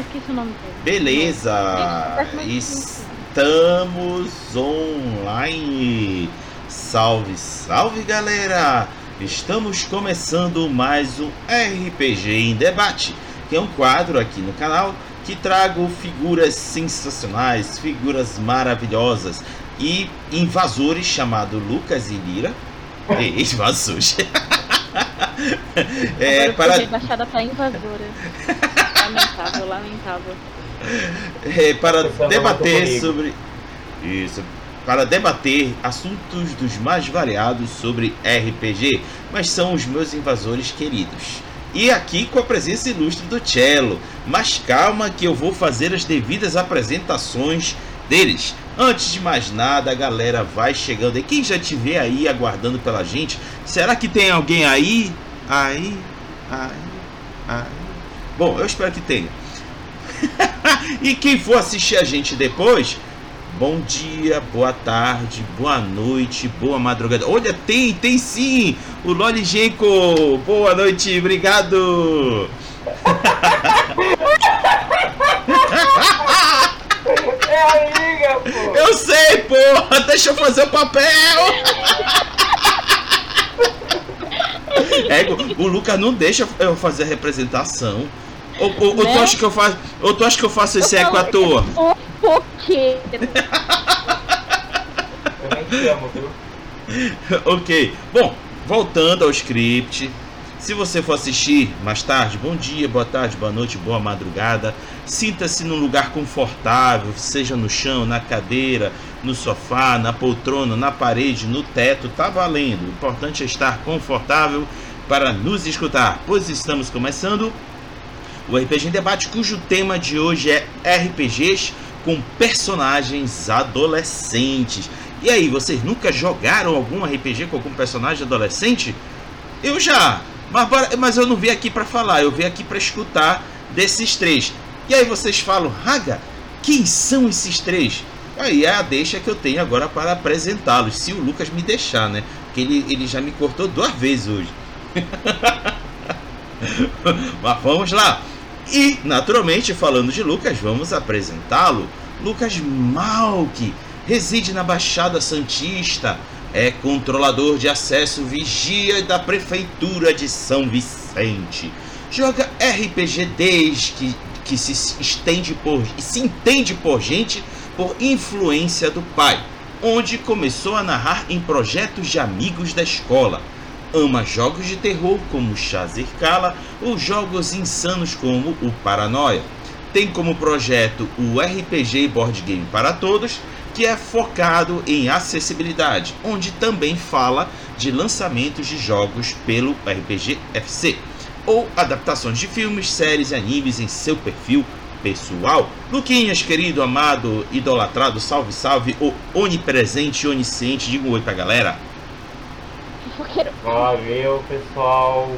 Ah, esqueci o nome dele. Beleza, Isso, estamos online. Salve, salve galera! Estamos começando mais um RPG em Debate, que é um quadro aqui no canal que trago figuras sensacionais, figuras maravilhosas e invasores chamado Lucas e Lira. E invasores. é, Agora para pra invasora. lamentável, lamentável. É, para debater sobre isso, para debater assuntos dos mais variados sobre RPG, mas são os meus invasores queridos. E aqui com a presença ilustre do Cello. Mas calma que eu vou fazer as devidas apresentações deles. Antes de mais nada, a galera vai chegando. E quem já vê aí aguardando pela gente, será que tem alguém aí? Aí, aí, aí. Bom, eu espero que tenha. e quem for assistir a gente depois, bom dia, boa tarde, boa noite, boa madrugada. Olha, tem, tem sim! O Loli Genko! Boa noite, obrigado! É a liga, pô! Eu sei, porra! Deixa eu fazer o papel! É, o Lucas não deixa eu fazer a representação. Ou, ou, ou tu Né? acha que eu faço, ou tu acha que eu faço esse eco à toa? Fofoqueiro. Viu? ok. Bom, voltando ao script. Se você for assistir mais tarde, bom dia, boa tarde, boa noite, boa madrugada. Sinta-se num lugar confortável, seja no chão, na cadeira, no sofá, na poltrona, na parede, no teto, tá valendo. O importante é estar confortável para nos escutar, pois estamos começando o RPG em Debate, cujo tema de hoje é RPGs com personagens adolescentes. E aí, vocês nunca jogaram algum RPG com algum personagem adolescente? Eu já, mas, mas eu não vim aqui para falar, eu vim aqui para escutar desses três. E aí vocês falam, Raga, quem são esses três? Aí é a deixa que eu tenho agora para apresentá-los, se o Lucas me deixar, né? Porque ele, ele já me cortou duas vezes hoje. Mas vamos lá. E, naturalmente, falando de Lucas, vamos apresentá-lo. Lucas Malk reside na Baixada Santista, é controlador de acesso vigia da Prefeitura de São Vicente. Joga RPG desde que, se estende por se entende por gente por influência do pai, onde começou a narrar em projetos de amigos da escola. Ama jogos de terror como Chazer Kala ou jogos insanos como o Paranoia. Tem como projeto o RPG Board Game para Todos, que é focado em acessibilidade, onde também fala de lançamentos de jogos pelo RPG FC ou adaptações de filmes, séries e animes em seu perfil pessoal. Luquinhas, querido, amado, idolatrado, salve, salve, o onipresente e onisciente, diga um oi pra galera. Valeu, pessoal.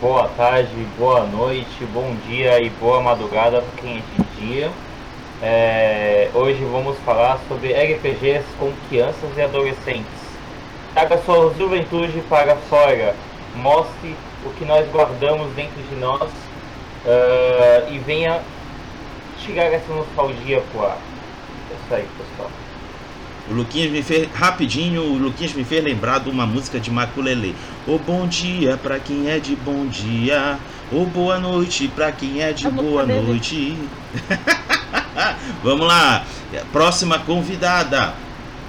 Boa tarde, boa noite, bom dia e boa madrugada para quem é de dia. É, hoje vamos falar sobre RPGs com crianças e adolescentes. Traga sua juventude para fora. Mostre o que nós guardamos dentro de nós ah, e venha tirar essa nostalgia pro ar. É isso aí, pessoal. O Luquinhas me fez, rapidinho, o Luquinhas me fez lembrar de uma música de Maculelê. Ô bom dia pra quem é de bom dia, ô boa noite pra quem é de boa dele. noite. Vamos lá, próxima convidada,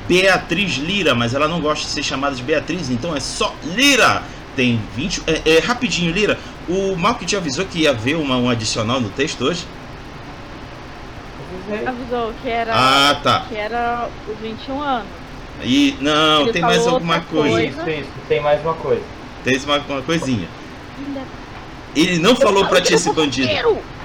Beatriz Lira, mas ela não gosta de ser chamada de Beatriz, então é só Lira. Tem 20. É, é, rapidinho, Lira. O Malk te avisou que ia ver uma, um adicional no texto hoje? Avisou que era. Ah, tá. Que era os 21 anos. E não, Ele tem mais alguma coisa. coisa. Isso, isso, tem mais uma coisa. Tem uma, uma coisinha. Ele não falou pra ti esse bandido.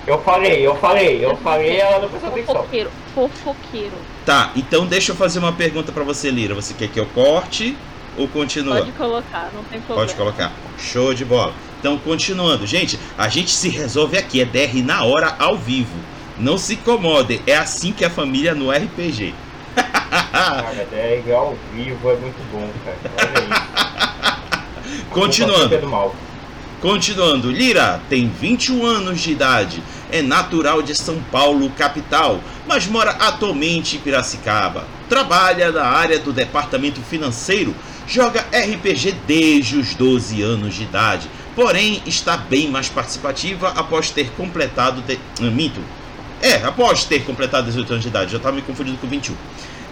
Eu falei, eu falei, eu falei, ela não prestou atenção. Fofoqueiro. Fofoqueiro. Tá, então deixa eu fazer uma pergunta pra você, Lira. Você quer que eu corte ou continua? Pode colocar, não tem problema. Pode colocar. Show de bola. Então, continuando. Gente, a gente se resolve aqui. É DR na hora, ao vivo. Não se incomodem. É assim que é a família no RPG. Cara, é igual ao vivo, é muito bom, cara. Continuando. Mal. Continuando, Lira tem 21 anos de idade, é natural de São Paulo, capital, mas mora atualmente em Piracicaba. Trabalha na área do departamento financeiro, joga RPG desde os 12 anos de idade, porém está bem mais participativa após ter completado. De... Ah. É, após ter completado 18 anos de idade, já estava me confundindo com 21.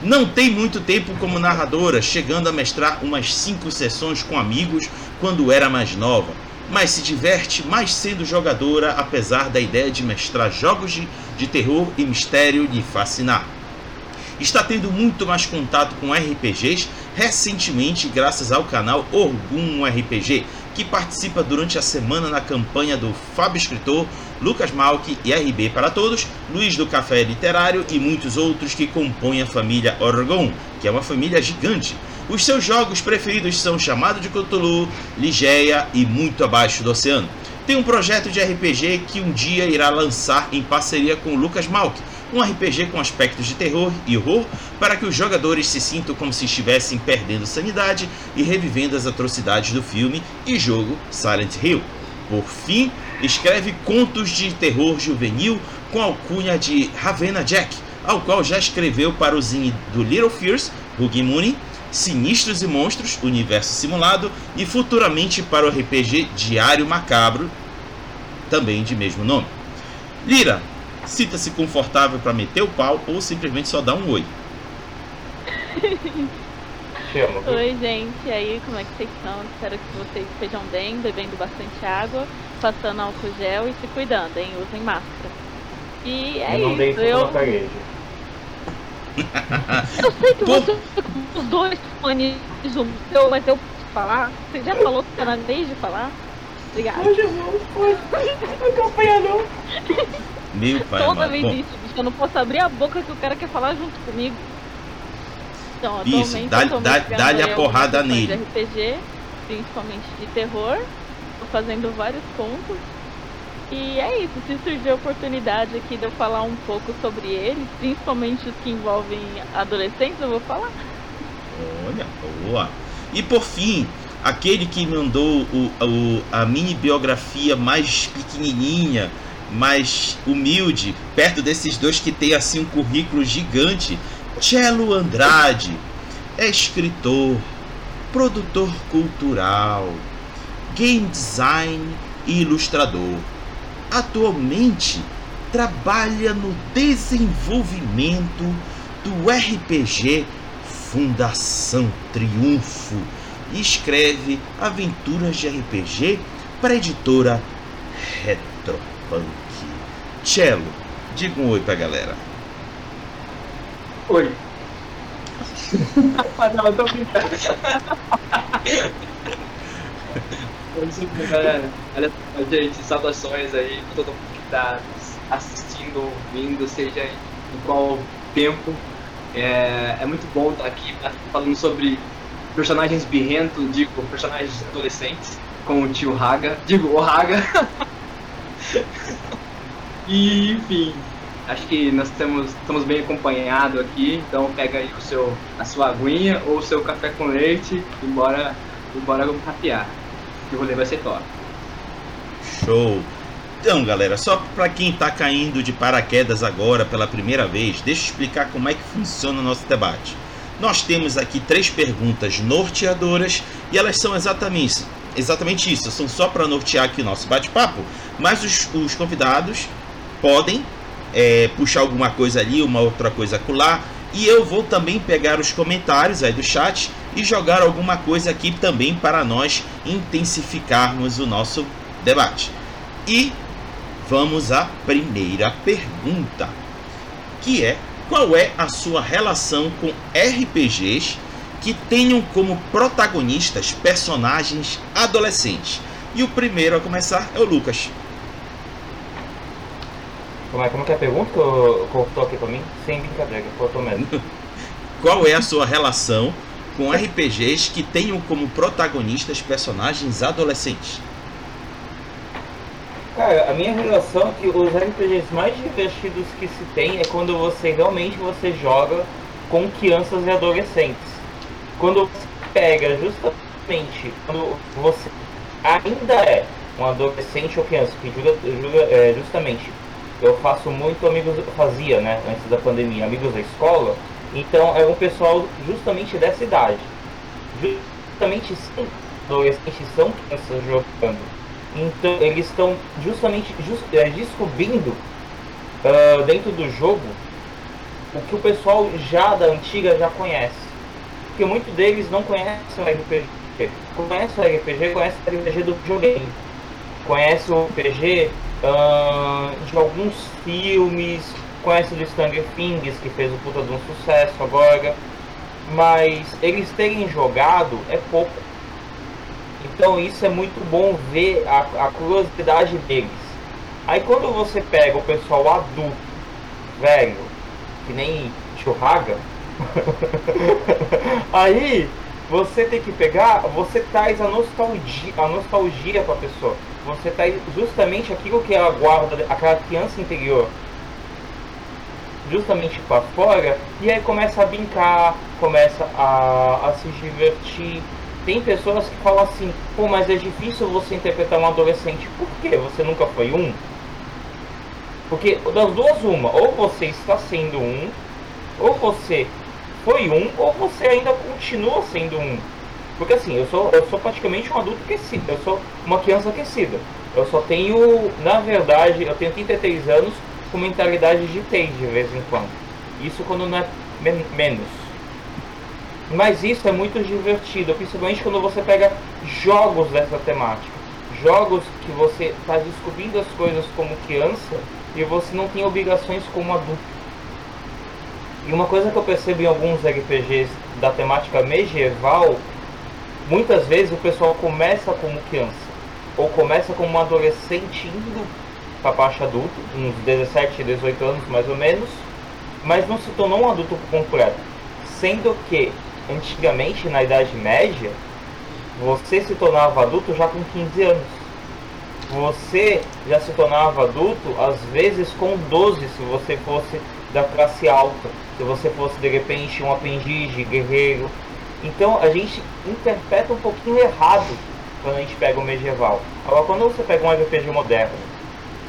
Não tem muito tempo como narradora, chegando a mestrar umas 5 sessões com amigos quando era mais nova mas se diverte mais sendo jogadora, apesar da ideia de mestrar jogos de, de terror e mistério lhe fascinar. Está tendo muito mais contato com RPGs recentemente graças ao canal Orgum RPG, que participa durante a semana na campanha do Fábio Escritor, Lucas Malk e RB para Todos, Luiz do Café Literário e muitos outros que compõem a família Orgon, que é uma família gigante os seus jogos preferidos são Chamado de Cthulhu, Ligeia e Muito Abaixo do Oceano. Tem um projeto de RPG que um dia irá lançar em parceria com Lucas Malk, um RPG com aspectos de terror e horror para que os jogadores se sintam como se estivessem perdendo sanidade e revivendo as atrocidades do filme e jogo Silent Hill. Por fim, escreve contos de terror juvenil com a alcunha de Ravenna Jack, ao qual já escreveu para o zine do Little Fears, Boogie Mooney, Sinistros e Monstros, Universo Simulado e futuramente para o RPG Diário Macabro, também de mesmo nome. Lira, sinta-se confortável para meter o pau ou simplesmente só dar um oi. Oi, gente. E aí, como é que vocês estão? Espero que vocês estejam bem, bebendo bastante água, passando álcool gel e se cuidando, hein? Usem máscara. E é eu isso. Eu... Eu sei que você os dois fones o seu, mas eu posso falar? Você já falou que você era de falar? Obrigada. Hoje eu vou, não acompanha não. Meu pai, Toda vez isso, bicho, eu não posso abrir a boca que o cara quer falar junto comigo. Então, isso, dá-lhe dá, a porrada nele. De RPG, principalmente de terror. Tô fazendo vários contos. E é isso, se surgir a oportunidade aqui de eu falar um pouco sobre eles, principalmente os que envolvem adolescentes, eu vou falar. Olha, boa. E por fim, aquele que mandou o, o, a mini biografia mais pequenininha, mais humilde, perto desses dois que tem assim um currículo gigante, Cello Andrade, é escritor, produtor cultural, game design e ilustrador atualmente trabalha no desenvolvimento do RPG Fundação Triunfo e escreve aventuras de RPG para a editora Retropunk. Cello, diga um oi pra galera. Oi. Não, eu tô brincando. galera. Olha só, gente, saudações aí pra todo mundo que tá assistindo, ouvindo, seja em qual tempo. É, é muito bom estar aqui falando sobre personagens birrentos, digo, personagens adolescentes, com o tio Haga, digo, o Haga. e, enfim, acho que nós temos, estamos bem acompanhados aqui, então pega aí o seu, a sua aguinha ou o seu café com leite e bora, e bora rapear que o rolê vai ser top. Show! Então, galera, só para quem está caindo de paraquedas agora pela primeira vez, deixa eu explicar como é que funciona o nosso debate. Nós temos aqui três perguntas norteadoras e elas são exatamente, exatamente isso, são só para nortear aqui o nosso bate-papo, mas os, os, convidados podem é, puxar alguma coisa ali, uma outra coisa acolá, e eu vou também pegar os comentários aí do chat e jogar alguma coisa aqui também para nós intensificarmos o nosso debate. E vamos à primeira pergunta, que é qual é a sua relação com RPGs que tenham como protagonistas personagens adolescentes? E o primeiro a começar é o Lucas. Como é, como que é a pergunta que eu, cortou aqui pra mim? Sem brincadeira, cortou mesmo. Qual é a sua relação com RPGs que tenham como protagonistas personagens adolescentes? Cara, a minha relação é que os RPGs mais divertidos que se tem é quando você realmente você joga com crianças e adolescentes. Quando você pega justamente quando você ainda é um adolescente ou criança, que julga, julga é, justamente, eu faço muito amigos, fazia, né, antes da pandemia, amigos da escola, então é um pessoal justamente dessa idade. Justamente sim, adolescentes são crianças jogando. Então eles estão justamente just, é, descobrindo uh, dentro do jogo o que o pessoal já da antiga já conhece. Porque muitos deles não conhecem o RPG. Conhece o RPG, conhece o RPG do videogame. Conhece o RPG uh, de alguns filmes, conhece do Stranger Things, que fez o puta de um sucesso agora. Mas eles terem jogado é pouco. Então isso é muito bom ver a, a curiosidade deles. Aí quando você pega o pessoal adulto, velho, que nem churraga, aí você tem que pegar, você traz a nostalgia, a nostalgia para a pessoa. Você traz justamente aquilo que ela guarda, aquela criança interior, justamente para fora, e aí começa a brincar, começa a, a se divertir. Tem pessoas que falam assim, pô, mas é difícil você interpretar um adolescente. Por quê? Você nunca foi um? Porque das duas uma, ou você está sendo um, ou você foi um, ou você ainda continua sendo um. Porque assim, eu sou, eu sou praticamente um adulto aquecido, eu sou uma criança aquecida. Eu só tenho, na verdade, eu tenho 33 anos com mentalidade de TI de vez em quando. Isso quando não é men menos. Mas isso é muito divertido, principalmente quando você pega jogos dessa temática. Jogos que você está descobrindo as coisas como criança e você não tem obrigações como adulto. E uma coisa que eu percebo em alguns RPGs da temática medieval, muitas vezes o pessoal começa como criança, ou começa como um adolescente indo para a parte adulto, uns 17, 18 anos mais ou menos, mas não se tornou um adulto completo. Sendo que antigamente, na Idade Média, você se tornava adulto já com 15 anos você já se tornava adulto, às vezes com 12, se você fosse da classe alta, se você fosse de repente um aprendiz guerreiro. Então a gente interpreta um pouquinho errado quando a gente pega o medieval. Agora, quando você pega um RPG moderno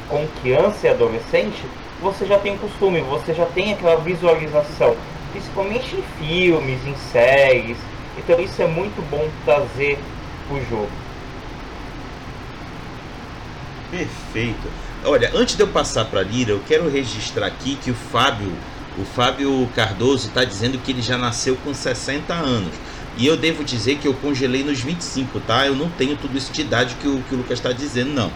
com criança e adolescente, você já tem o costume, você já tem aquela visualização, principalmente em filmes, em séries. Então isso é muito bom trazer o jogo. Perfeito. Olha, antes de eu passar para a Lira, eu quero registrar aqui que o Fábio, o Fábio Cardoso está dizendo que ele já nasceu com 60 anos. E eu devo dizer que eu congelei nos 25, tá? Eu não tenho tudo isso de idade que o, que o Lucas está dizendo, não.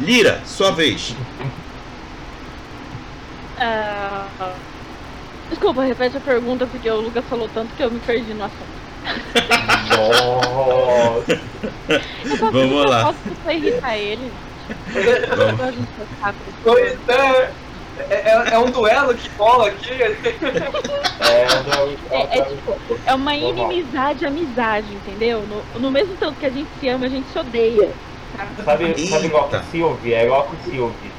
Lira, sua vez. Uh, desculpa, repete a pergunta porque o Lucas falou tanto que eu me perdi no assunto. Nossa! Vamos lá. Posso irritar ele? Pois é, é, é um duelo que rola aqui. É, é, é, tipo, é uma inimizade, amizade, entendeu? No, no mesmo tanto que a gente se ama, a gente se odeia. Tá? Sabe, sabe igual que se ouvir, é igual que se ouvir.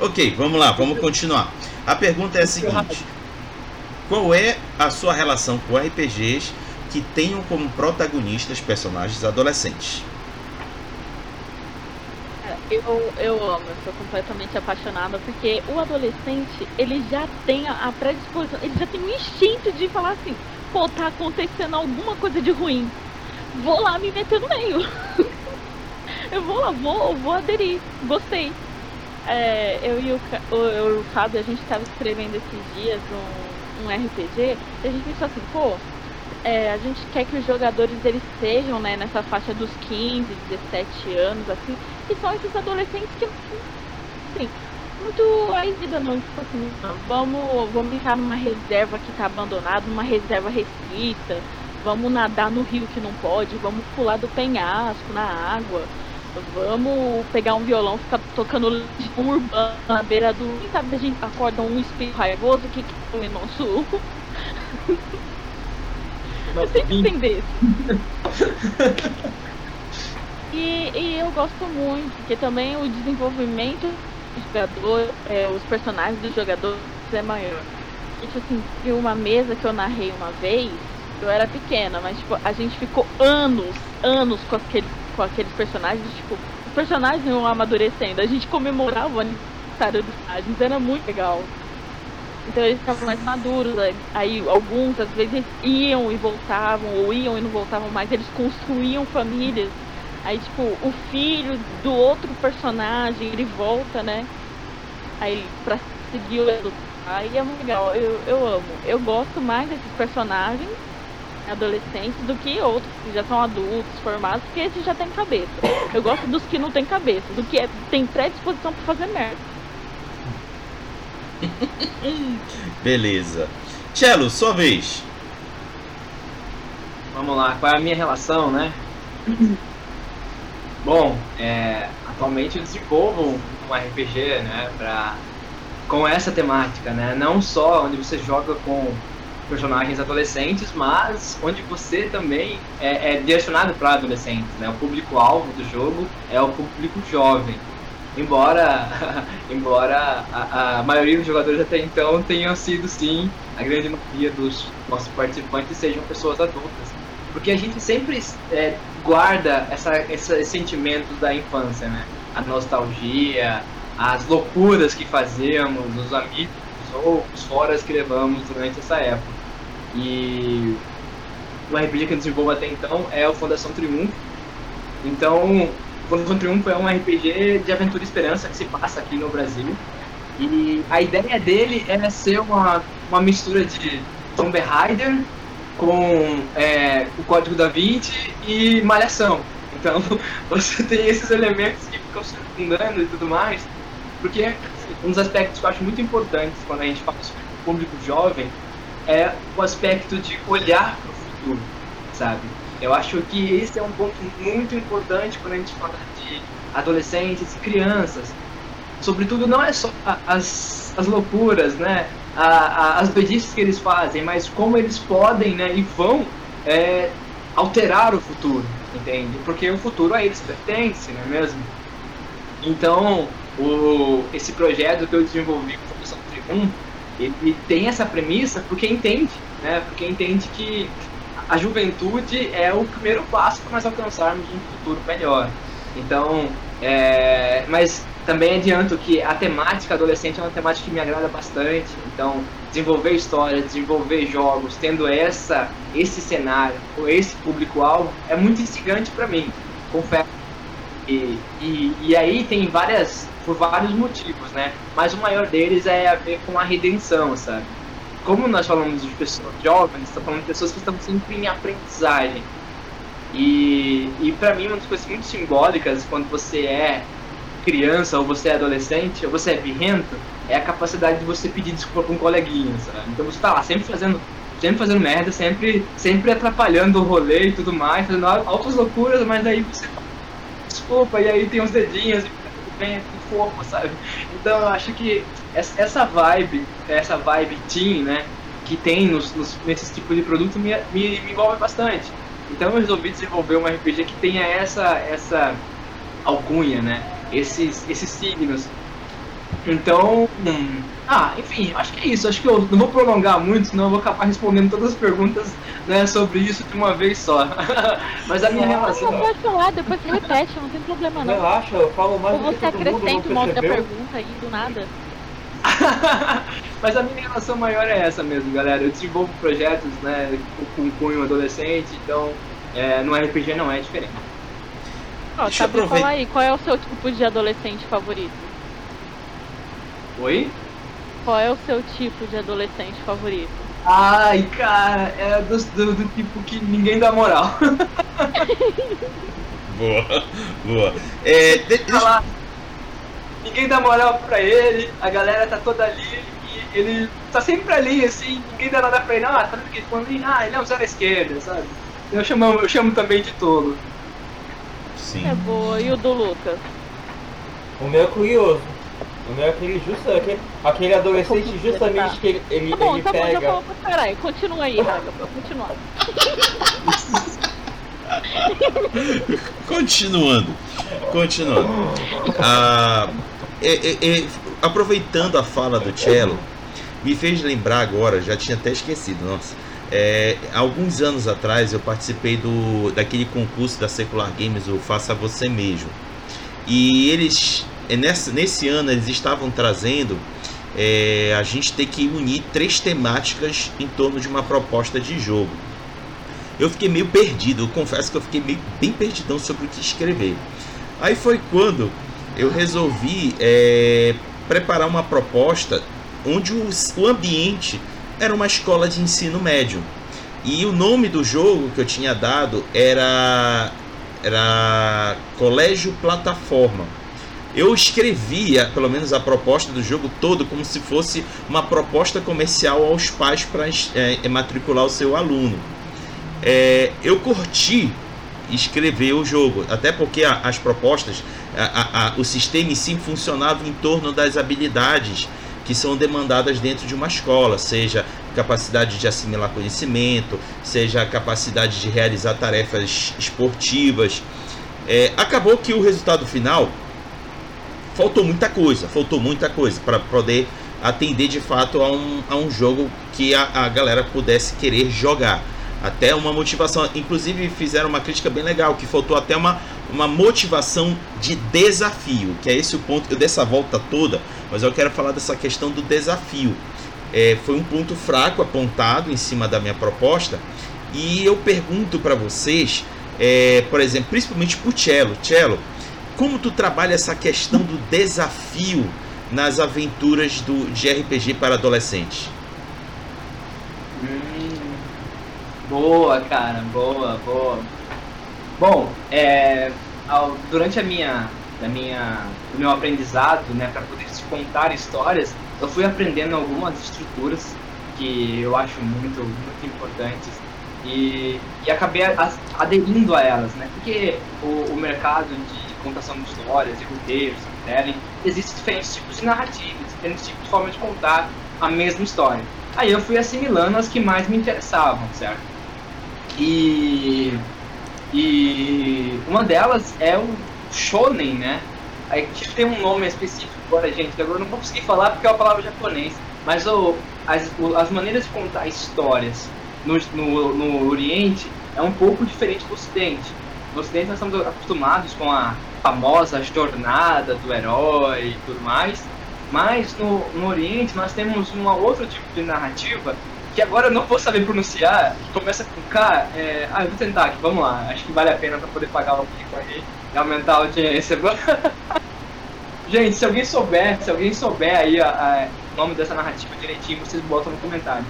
Ok, vamos lá, vamos continuar. A pergunta é a seguinte: Qual é a sua relação com RPGs que tenham como protagonistas personagens adolescentes? Eu, eu amo, eu sou completamente apaixonada porque o adolescente ele já tem a predisposição, ele já tem um instinto de falar assim: pô, tá acontecendo alguma coisa de ruim, vou lá me meter no meio. eu vou lá, vou, vou aderir, gostei. É, eu e o, o, o Fábio, a gente estava escrevendo esses dias um, um RPG e a gente pensou assim: pô, é, a gente quer que os jogadores eles sejam né, nessa faixa dos 15, 17 anos, assim, que são esses adolescentes que, assim, muito aí vida não, tipo assim, vamos, vamos ficar numa reserva que está abandonada, numa reserva restrita, vamos nadar no rio que não pode, vamos pular do penhasco na água, vamos pegar um violão, ficar tocando urbano na beira do. Sabe, a gente acorda um espírito raivoso que quer o nosso. Eu sempre entender e, e eu gosto muito, porque também o desenvolvimento do jogador, é, os personagens dos jogadores é maior. Tipo assim, vi uma mesa que eu narrei uma vez, Eu era pequena, mas tipo, a gente ficou anos, anos com aqueles, com aqueles personagens, tipo, os personagens iam amadurecendo. A gente comemorava o aniversário dos personagens, era muito legal. Então eles ficavam mais maduros. né? Aí alguns, às vezes, iam e voltavam, ou iam e não voltavam mais, eles construíam famílias. Aí, tipo, o filho do outro personagem, ele volta, né? Aí pra seguir o pai, é muito legal. Eu, eu amo. Eu gosto mais desses personagens adolescentes do que outros que já são adultos, formados, porque esses já têm cabeça. Eu gosto dos que não têm cabeça, do que é, tem predisposição pra fazer merda. Beleza. Cello, sua vez. Vamos lá, qual é a minha relação, né? Bom, é, atualmente eu desenvolvo um RPG, né, pra, com essa temática, né? Não só onde você joga com personagens adolescentes, mas onde você também é, é direcionado para adolescentes, né? O público-alvo do jogo é o público jovem. Embora, embora a, a maioria dos jogadores até então tenham sido, sim, a grande maioria dos nossos participantes sejam pessoas adultas. Porque a gente sempre é, guarda essa, esse sentimento da infância, né? A nostalgia, as loucuras que fazíamos, os amigos ou os foras que levamos durante essa época. E o RPG que eu desenvolvo até então é o Fundação Triunfo. Então, o Fundação Triunfo é um RPG de aventura e esperança que se passa aqui no Brasil. E a ideia dele é ser uma, uma mistura de Tomb Raider com é, o Código da Vinci e Malhação. Então, você tem esses elementos que ficam circundando e tudo mais, porque um dos aspectos que eu acho muito importantes quando a gente fala sobre o público jovem é o aspecto de olhar para o futuro, sabe? Eu acho que esse é um ponto muito importante quando a gente fala de adolescentes e crianças. Sobretudo, não é só as, as loucuras, né? A, a, as doidices que eles fazem, mas como eles podem né, e vão é, alterar o futuro, entende? Porque o futuro a eles pertence, não é mesmo? Então, o, esse projeto que eu desenvolvi com a Fundação Triunfo, ele tem essa premissa porque entende, né? Porque entende que a juventude é o primeiro passo para nós alcançarmos um futuro melhor. Então, é, mas também adianto que a temática adolescente é uma temática que me agrada bastante. Então, desenvolver histórias, desenvolver jogos, tendo essa, esse cenário, ou esse público-alvo, é muito instigante para mim, confesso. E, e, e aí tem várias, por vários motivos, né? Mas o maior deles é a ver com a redenção, sabe? Como nós falamos de pessoas jovens, estamos falando de pessoas que estão sempre em aprendizagem. E, e para mim, uma das coisas muito simbólicas quando você é criança, ou você é adolescente, ou você é birrento, é a capacidade de você pedir desculpa pra um coleguinha, sabe? Então você tá lá sempre fazendo, sempre fazendo merda, sempre, sempre atrapalhando o rolê e tudo mais, fazendo altas loucuras, mas aí você desculpa, e aí tem uns dedinhos e tudo bem, é fofo, sabe? Então eu acho que essa vibe, essa vibe teen, né, que tem nos, nos, nesses tipos de produto me, me, me envolve bastante. Então eu resolvi desenvolver um RPG que tenha essa, essa alcunha, né? Esses, esses signos. Então, hum, ah, enfim, acho que é isso. Acho que eu não vou prolongar muito, senão eu vou acabar respondendo todas as perguntas né, sobre isso de uma vez só. Mas a minha Não, relação. pode falar, depois você repete, não tem problema não. Relaxa, eu falo mais Ou você mundo, acrescenta não uma outra pergunta aí do nada. Mas a minha relação maior é essa mesmo, galera. Eu desenvolvo projetos né, com cunho adolescente, então é, no RPG não é diferente. Ó, Deixa eu sabe aproveitar- falar aí, qual é o seu tipo de adolescente favorito? Oi? Qual é o seu tipo de adolescente favorito? Ai, cara, é do, do, do tipo que ninguém dá moral. Boa, boa. É, de- deixa- ninguém dá moral pra ele, a galera tá toda ali e ele tá sempre ali, assim, ninguém dá nada pra ele. Ah, tá vendo que quando ele, ah, ele é um zero à esquerda, sabe? Eu chamo, eu chamo também de tolo. Sim. É boa. E o do Lucas? O meu é curioso. O meu é aquele, justa, aquele, aquele adolescente justamente que ele, ele, Tá bom, ele tá bom, já pega. falou caralho. Continua aí, Raga, pra continuar. Continuando, continuando. Ah, é- é- é, aproveitando a fala do Cello, me fez lembrar agora, já tinha até esquecido, nossa. É, alguns anos atrás eu participei do daquele concurso da Secular Games, o Faça Você Mesmo. E eles, nessa, nesse ano, eles estavam trazendo é, a gente ter que unir três temáticas em torno de uma proposta de jogo. Eu fiquei meio perdido, eu confesso que eu fiquei meio, bem perdidão sobre o que escrever. Aí foi quando eu resolvi é, preparar uma proposta onde o, o ambiente era uma escola de ensino médio. E o nome do jogo que eu tinha dado era era Colégio Plataforma. Eu escrevia, pelo menos a proposta do jogo todo, como se fosse uma proposta comercial aos pais para é, matricular o seu aluno. É, eu curti escrever o jogo, até porque a, as propostas, a, a, o sistema em si funcionava em torno das habilidades que são demandadas dentro de uma escola, seja capacidade de assimilar conhecimento, seja a capacidade de realizar tarefas esportivas. É, acabou que o resultado final faltou muita coisa, faltou muita coisa para poder atender de fato a um, a um jogo que a, a galera pudesse querer jogar até uma motivação. Inclusive fizeram uma crítica bem legal, que faltou até uma, uma motivação de desafio, que é esse o ponto. Eu dessa volta toda, mas eu quero falar dessa questão do desafio. É, foi um ponto fraco apontado em cima da minha proposta. E eu pergunto para vocês, é, por exemplo, principalmente para o Cello, Cello, como tu trabalha essa questão do desafio nas aventuras do, de RPG para adolescentes? Boa, cara, boa, boa. Bom, é, ao, durante a minha, a minha, meu aprendizado, né, para poder se contar histórias, eu fui aprendendo algumas estruturas que eu acho muito, muito importantes e, e acabei aderindo a elas, né? Porque o, o mercado de contação de histórias, de roteiros, storytelling, existem diferentes tipos de narrativas, diferentes tipos de forma de contar a mesma história. Aí eu fui assimilando as que mais me interessavam, certo? E, e uma delas é o shonen, né? A gente tem um nome específico agora, gente, que agora eu não vou conseguir falar porque é uma palavra japonês. Mas o, as, as maneiras de contar histórias no, no, no Oriente é um pouco diferente do Ocidente. No Ocidente nós estamos acostumados com a famosa jornada do herói e tudo mais. Mas no, no Oriente nós temos um outro tipo de narrativa que agora eu não vou saber pronunciar, que começa com K, é... ah, eu vou tentar aqui, vamos lá, acho que vale a pena para poder pagar o pico aí e aumentar a audiência. Gente, se alguém souber, se alguém souber aí o nome dessa narrativa direitinho, vocês botam no comentário.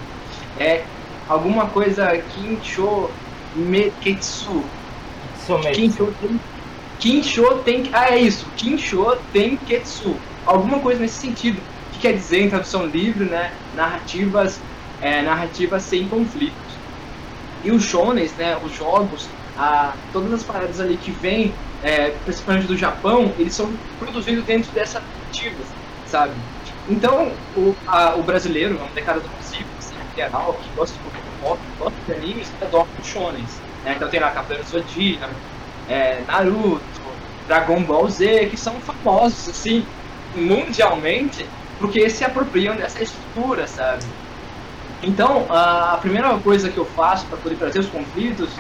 É alguma coisa Kincho Meketsu. Kincho tem, Kincho tem. Ah, é isso. Kincho Tenketsu. Alguma coisa nesse sentido. Que quer dizer, em tradução livre, né? Narrativas é, narrativa sem conflitos. E os shonens, né, os jogos, a, todas as paradas ali que vêm, é, principalmente do Japão, eles são produzidos dentro dessa narrativa, sabe? Então, o, a, o brasileiro, a decada do Brasil, assim, geral, que gosta de pop, gosta de animes, adora os shonens. Né? Então tem lá Cavaleiro Zodíaco, é, Naruto, Dragon Ball Z, que são famosos, assim, mundialmente, porque se apropriam dessa estrutura, sabe? Então, a primeira coisa que eu faço para poder trazer os conflitos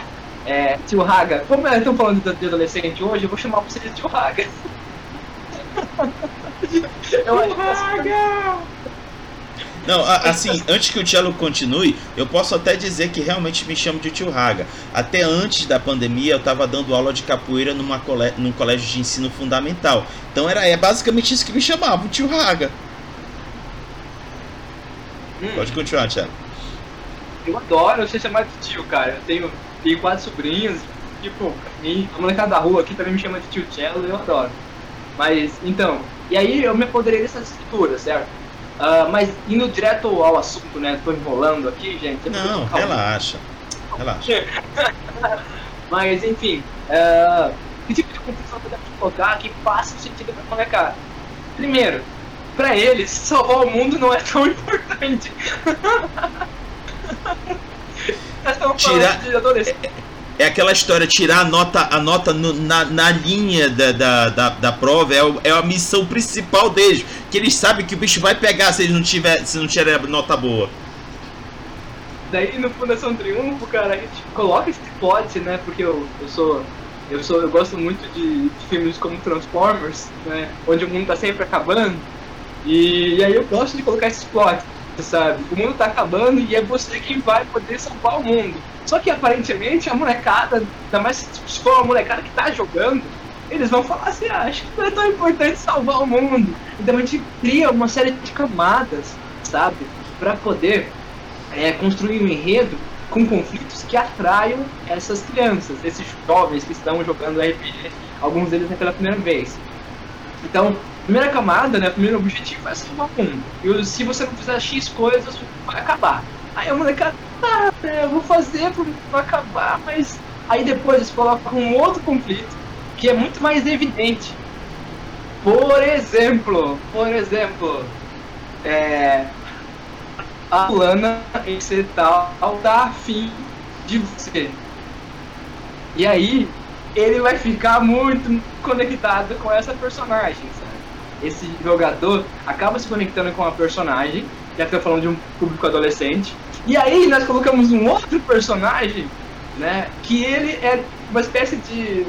é, tio Haga, como é estão falando de adolescente hoje, eu vou chamar você de tio Haga. eu tio Haga! Não, assim, antes que o Cello continue, eu posso até dizer que realmente me chamo de tio Haga. Até antes da pandemia, eu estava dando aula de capoeira numa cole... num colégio de ensino fundamental. Então era é basicamente isso que me chamavam, tio Haga. Hum. Pode continuar, Thiago. Eu adoro ser chamado de tio, cara. Eu tenho, tenho quatro sobrinhos, tipo, e a molecada da rua aqui também me chama de tio Cello, eu adoro. Mas, então, e aí eu me apoderei dessas estruturas, certo? Uh, mas indo direto ao assunto, né? Tô enrolando aqui, gente. Não, relaxa. Relaxa. mas, enfim, uh, que tipo de confusão podemos colocar que faça sentido pra molecada? Primeiro, pra eles, salvar o mundo não é tão importante. Tirar... É, é aquela história, tirar a nota, a nota no, na, na linha da, da, da, da prova é, o, é a missão principal deles. Que eles sabem que o bicho vai pegar se eles não tiver, se não tiver nota boa. daí no Fundação Triunfo, cara, a gente coloca esse plot, né? Porque eu, eu sou. Eu sou. Eu gosto muito de, de filmes como Transformers, né? Onde o mundo tá sempre acabando. E, e aí eu gosto de colocar esse plot, sabe? O mundo tá acabando e é você quem vai poder salvar o mundo. Só que aparentemente a molecada, ainda mais se for uma molecada que tá jogando, eles vão falar assim, ah, acho que não é tão importante salvar o mundo. Então a gente cria uma série de camadas, sabe? Para poder é, construir um enredo com conflitos que atraiam essas crianças, esses jovens que estão jogando RPG, alguns deles é pela primeira vez. Então, primeira camada, né, primeiro objetivo é salvar o mundo. E se você não fizer X coisas, vai acabar. Aí a molecada, tá, né, eu vou fazer pra acabar, mas aí depois eles colocam um outro conflito que é muito mais evidente. Por exemplo, por exemplo, é, a fulana esse tal tá afim de você. E aí ele vai ficar muito conectado com essa personagem? Esse jogador acaba se conectando com a personagem, já estou falando de um público adolescente. E aí nós colocamos um outro personagem, né? Que ele é uma espécie de,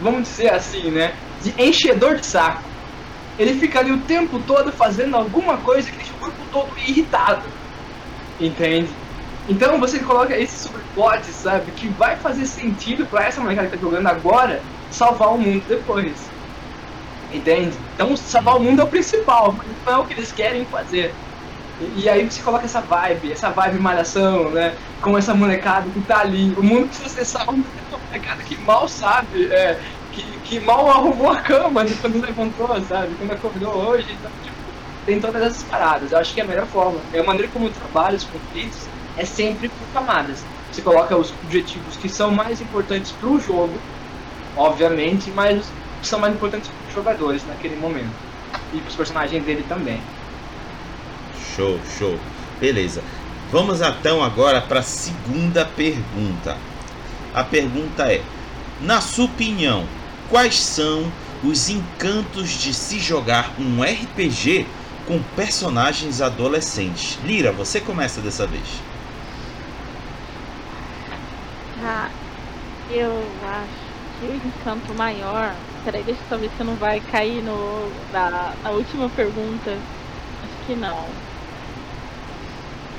vamos dizer assim, né? De enchedor de saco. Ele fica ali o tempo todo fazendo alguma coisa que deixa o corpo todo irritado. Entende? Então você coloca esse subplot, sabe? Que vai fazer sentido para essa molecada que tá jogando agora salvar o mundo depois. Entende? Então salvar o mundo é o principal, não é o que eles querem fazer. E, e aí você coloca essa vibe, essa vibe malhação, né? Com essa molecada que tá ali. O mundo que você salva é uma molecada que mal sabe, é, que, que mal arrumou a cama quando levantou, sabe? Quando acordou hoje. Então, tipo, tem todas essas paradas. Eu acho que é a melhor forma. É a maneira como eu trabalho os conflitos é sempre por camadas. Você coloca os objetivos que são mais importantes para o jogo, obviamente, mas que são mais importantes jogadores naquele momento. E para os personagens dele também. Show, show. Beleza. Vamos então agora para a segunda pergunta. A pergunta é: na sua opinião, quais são os encantos de se jogar um RPG com personagens adolescentes? Lira, você começa dessa vez. Ah, eu acho que o encanto maior. Peraí, deixa eu só ver se não vai cair no, na, na última pergunta. Acho que não.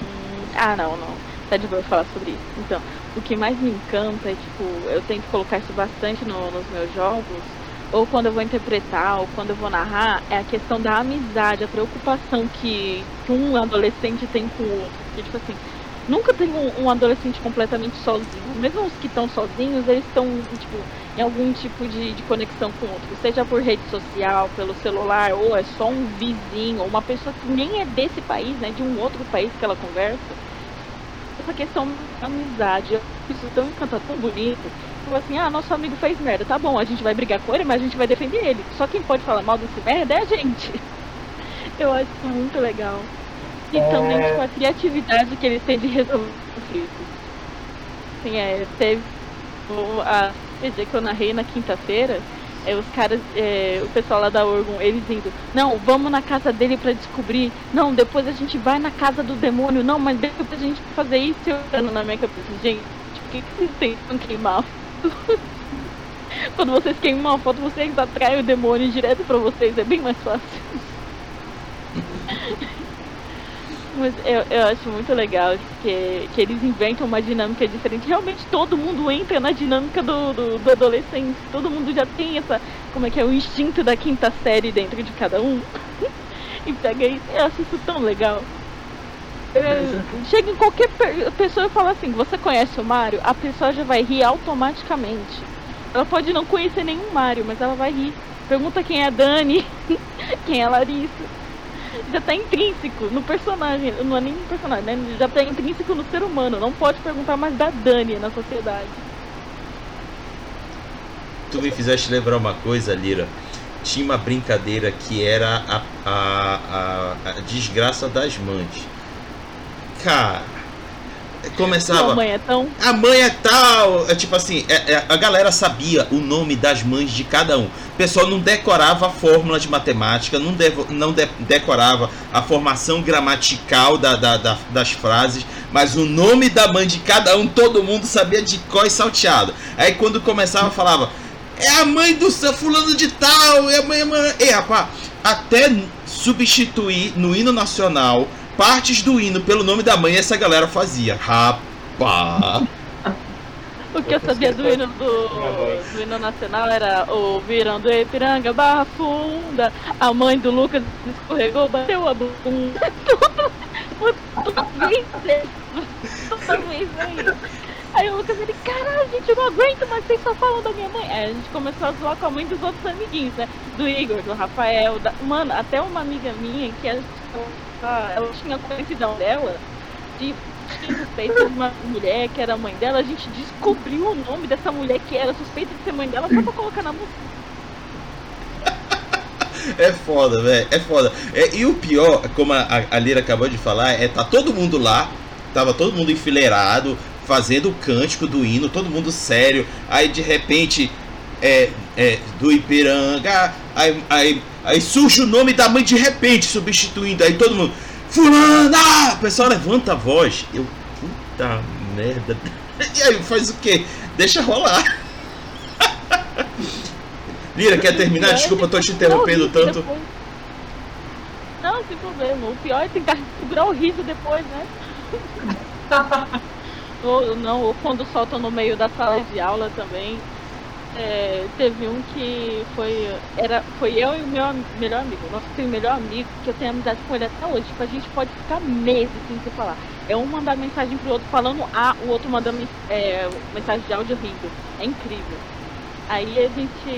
Hum, ah, não, não. Tá de boa falar sobre isso. Então, o que mais me encanta é, tipo, eu tento colocar isso bastante no, nos meus jogos, ou quando eu vou interpretar, ou quando eu vou narrar, é a questão da amizade, a preocupação que, que um adolescente tem com o outro. Porque, tipo assim, nunca tem um, um adolescente completamente sozinho. Mesmo os que estão sozinhos, eles estão, tipo, em algum tipo de, de conexão com outro. Seja por rede social, pelo celular, ou é só um vizinho, ou uma pessoa que nem é desse país, né, de um outro país que ela conversa. Essa questão da amizade, isso tão encantador, tão bonito. Tipo assim, ah, nosso amigo fez merda, tá bom, a gente vai brigar com ele, mas a gente vai defender ele. Só quem pode falar mal desse merda é a gente. Eu acho isso muito legal. E é... também, tipo, a criatividade que eles têm de resolver. Conflitos. Assim, é, teve a PG que eu narrei na quinta-feira, é, os caras, é, o pessoal lá da Orgon, eles indo, não, vamos na casa dele para descobrir, não, depois a gente vai na casa do demônio, não, mas depois a gente fazer isso, eu na minha cabeça, gente, por que, que vocês tentam queimar? Quando vocês queimam uma foto, vocês atraem o demônio direto pra vocês, é bem mais fácil. Mas eu, eu acho muito legal que, que eles inventam uma dinâmica diferente. Realmente todo mundo entra na dinâmica do, do, do adolescente. Todo mundo já tem essa. Como é que é? O instinto da quinta série dentro de cada um. e pega isso. Eu acho isso tão legal. Chega em qualquer pessoa e fala assim, você conhece o Mario? A pessoa já vai rir automaticamente. Ela pode não conhecer nenhum Mario, mas ela vai rir. Pergunta quem é a Dani, quem é a Larissa. Já tá intrínseco no personagem, não é nem no personagem, né? Já tá intrínseco no ser humano. Não pode perguntar mais da Dani na sociedade. Tu me fizeste lembrar uma coisa, Lira. Tinha uma brincadeira que era a, a, a, a desgraça das mães Cara, começava. A mãe é tão. A mãe é tal. É tipo assim, é, é, a galera sabia o nome das mães de cada um. O pessoal não decorava a fórmula de matemática, não, devo, não de, decorava a formação gramatical da, da, da, das frases, mas o nome da mãe de cada um, todo mundo sabia de có e salteado. Aí quando começava, falava. É a mãe do seu fulano de tal, é a mãe, é a mãe. Ei, rapaz, até substituir no hino nacional partes do hino pelo nome da mãe essa galera fazia. Rapaz. O que eu sabia do hino do, do hino nacional era o virão do Ipiranga, barra funda, a mãe do Lucas escorregou, bateu a bunda, tudo, toda vez, toda vez aí. O Lucas ele, caralho, gente, eu não aguento, mas vocês só falam da minha mãe. Aí a gente começou a zoar com a mãe dos outros amiguinhos, né? Do Igor, do Rafael, da... mano, até uma amiga minha que ela, tinha a conhecida dela de suspeita de uma mulher que era mãe dela, a gente descobriu o nome dessa mulher que era suspeita de ser mãe dela só pra colocar na música. É foda, velho. É foda. É, e o pior, como a, a Lira acabou de falar, é tá todo mundo lá, tava todo mundo enfileirado, fazendo o cântico do hino, todo mundo sério. Aí de repente, é, é do Ipiranga, aí, aí, aí surge o nome da mãe de repente, substituindo. Aí todo mundo, Fulana! O pessoal levanta a voz. Eu, puta merda. E aí faz o quê? Deixa rolar. Lira, quer terminar? Desculpa, eu tô te interrompendo tanto. Não, sem problema. O pior é tentar segurar o riso depois, né? ou não, ou quando soltam no meio da sala de aula também. É, teve um que foi. Era, foi eu e o meu melhor amigo. Nosso melhor amigo, que eu tenho amizade com ele até hoje. Tipo, a gente pode ficar meses sem se falar. É um mandar mensagem pro outro falando A, o outro mandando é, mensagem de áudio rindo. É incrível. Aí a gente.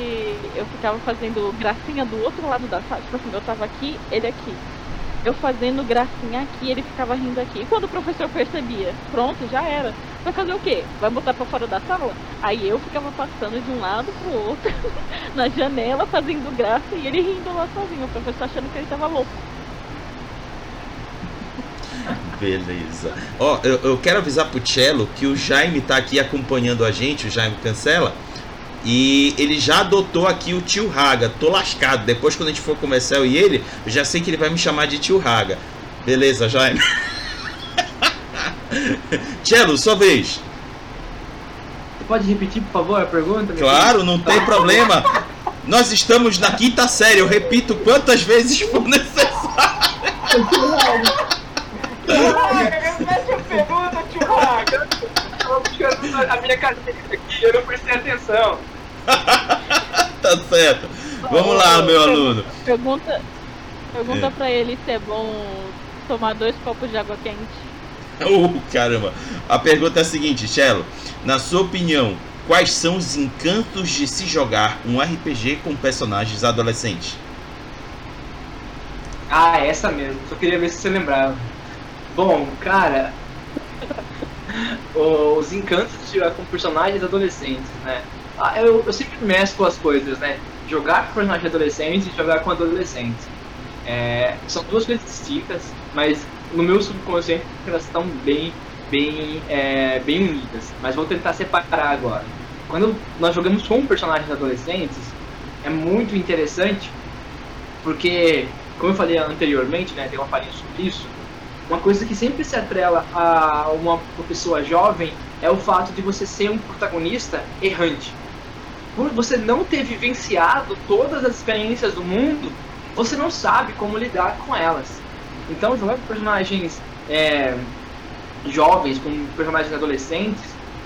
Eu ficava fazendo gracinha do outro lado da sala. Tipo assim, eu tava aqui, ele aqui eu fazendo gracinha aqui, ele ficava rindo aqui. E quando o professor percebia, pronto, já era. Vai fazer o quê? Vai botar pra fora da sala? Aí eu ficava passando de um lado pro outro, na janela, fazendo graça e ele rindo lá sozinho. O professor achando que ele tava louco. Beleza. Ó, eu, eu quero avisar pro Cello que o Jaime tá aqui acompanhando a gente, o Jaime Cancela. E ele já adotou aqui o tio Raga. Tô lascado. Depois, quando a gente for começar eu e ele, eu já sei que ele vai me chamar de tio Raga. Beleza, Jaime? Tchelo, sua vez. Você pode repetir, por favor, a pergunta? Claro, não tem problema. Nós estamos na quinta série. Eu repito quantas vezes for necessário. Repete a pergunta, tio Raga. a minha caneta aqui, eu não prestei atenção. tá certo. Vamos lá, meu aluno. Pergunta, pergunta é. pra ele se é bom tomar dois copos de água quente. Oh, caramba. A pergunta é a seguinte, Chelo. Na sua opinião, quais são os encantos de se jogar um RPG com personagens adolescentes? Ah, essa mesmo. Só queria ver se você lembrava. Bom, cara, os encantos de jogar com personagens adolescentes, né? Ah, eu, eu sempre mesclo as coisas, né? Jogar com personagens adolescentes e jogar com adolescentes. É, são duas coisas distintas, mas no meu subconsciente elas estão bem, bem, é, bem unidas. Mas vou tentar separar agora. Quando nós jogamos com personagens adolescentes, é muito interessante, porque, como eu falei anteriormente, né, tem uma palhinha sobre isso, uma coisa que sempre se atrela a uma pessoa jovem é o fato de você ser um protagonista errante. Por você não ter vivenciado todas as experiências do mundo, você não sabe como lidar com elas. Então, jogar com personagens é, jovens, com personagens adolescentes,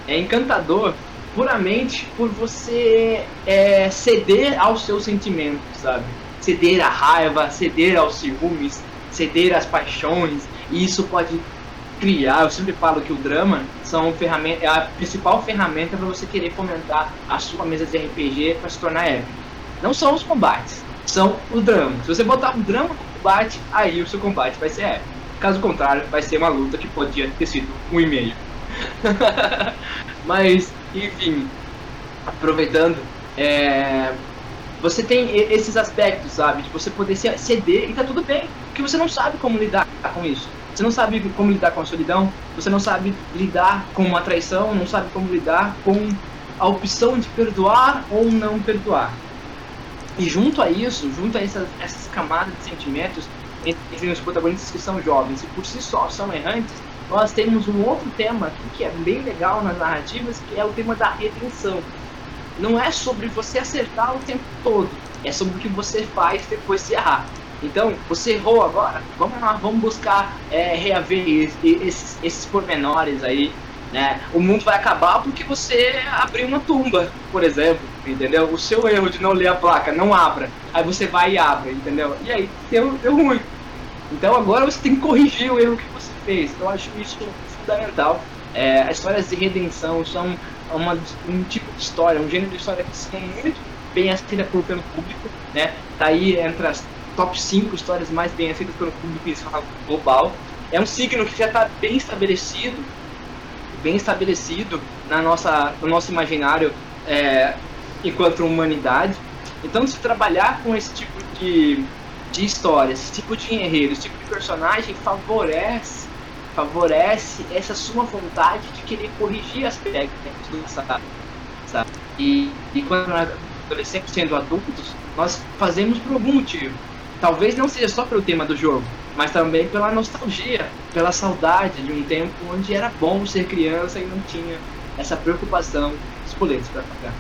é encantador puramente por você é, ceder aos seus sentimentos, sabe? Ceder à raiva, ceder aos ciúmes, ceder às paixões, e isso pode criar. Eu sempre falo que o drama são ferramenta, é a principal ferramenta para você querer fomentar a sua mesa de RPG para se tornar épico. Não são os combates, são o drama. Se você botar um drama no combate, aí o seu combate vai ser épico. Caso contrário, vai ser uma luta que podia ter sido um e-mail. Mas, enfim, aproveitando, é, você tem esses aspectos, sabe? De você poder ceder e tá tudo bem, porque você não sabe como lidar com isso. Você não sabe como lidar com a solidão, você não sabe lidar com uma traição, não sabe como lidar com a opção de perdoar ou não perdoar. E junto a isso, junto a essas, essas camadas de sentimentos entre os protagonistas que são jovens e por si só são errantes, nós temos um outro tema aqui que é bem legal nas narrativas, que é o tema da redenção. Não é sobre você acertar o tempo todo, é sobre o que você faz depois de errar. Então, você errou agora, vamos lá, vamos buscar é, reaver esses, esses pormenores aí né? O mundo vai acabar porque você abriu uma tumba, por exemplo, entendeu? O seu erro de não ler a placa, não abra. Aí você vai e abre, entendeu? E aí deu, deu ruim. Então agora você tem que corrigir o erro que você fez. Então eu acho isso fundamental. É, as histórias de redenção são uma, um tipo de história, um gênero de história que são muito bem aceitas pelo público, né? Tá aí entre as top 5 histórias mais bem aceitas pelo público global. É um signo que já está bem estabelecido bem estabelecido na nossa, no nosso imaginário é, enquanto humanidade. Então, se trabalhar com esse tipo de, de história, esse tipo de enredo, esse tipo de personagem, favorece favorece essa sua vontade de querer corrigir aspectos do passado. E, e quando nós adolescentes sendo adultos, nós fazemos por algum motivo. Talvez não seja só pelo tema do jogo, mas também pela nostalgia, pela saudade de um tempo onde era bom ser criança e não tinha essa preocupação dos boletos para pagar.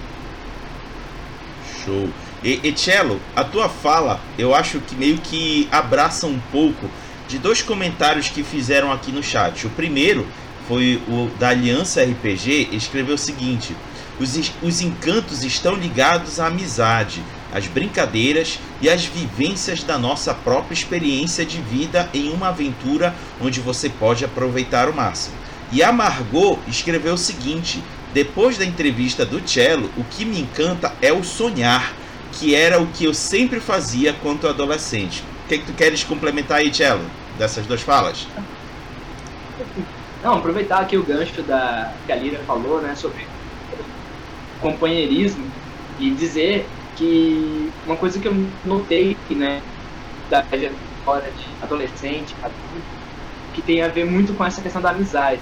Show. E, e Cello, a tua fala, eu acho que meio que abraça um pouco de dois comentários que fizeram aqui no chat. O primeiro foi o da Aliança RPG, escreveu o seguinte: os, os encantos estão ligados à amizade, as brincadeiras e as vivências da nossa própria experiência de vida em uma aventura onde você pode aproveitar o máximo. E a Margot escreveu o seguinte: depois da entrevista do Cello, o que me encanta é o sonhar, que era o que eu sempre fazia quando adolescente. O que, é que tu queres complementar aí, Cello, dessas duas falas? Não, aproveitar aqui o gancho da que a Lira falou, né, sobre companheirismo e dizer que uma coisa que eu notei, né, da história de adolescente, que tem a ver muito com essa questão da amizade.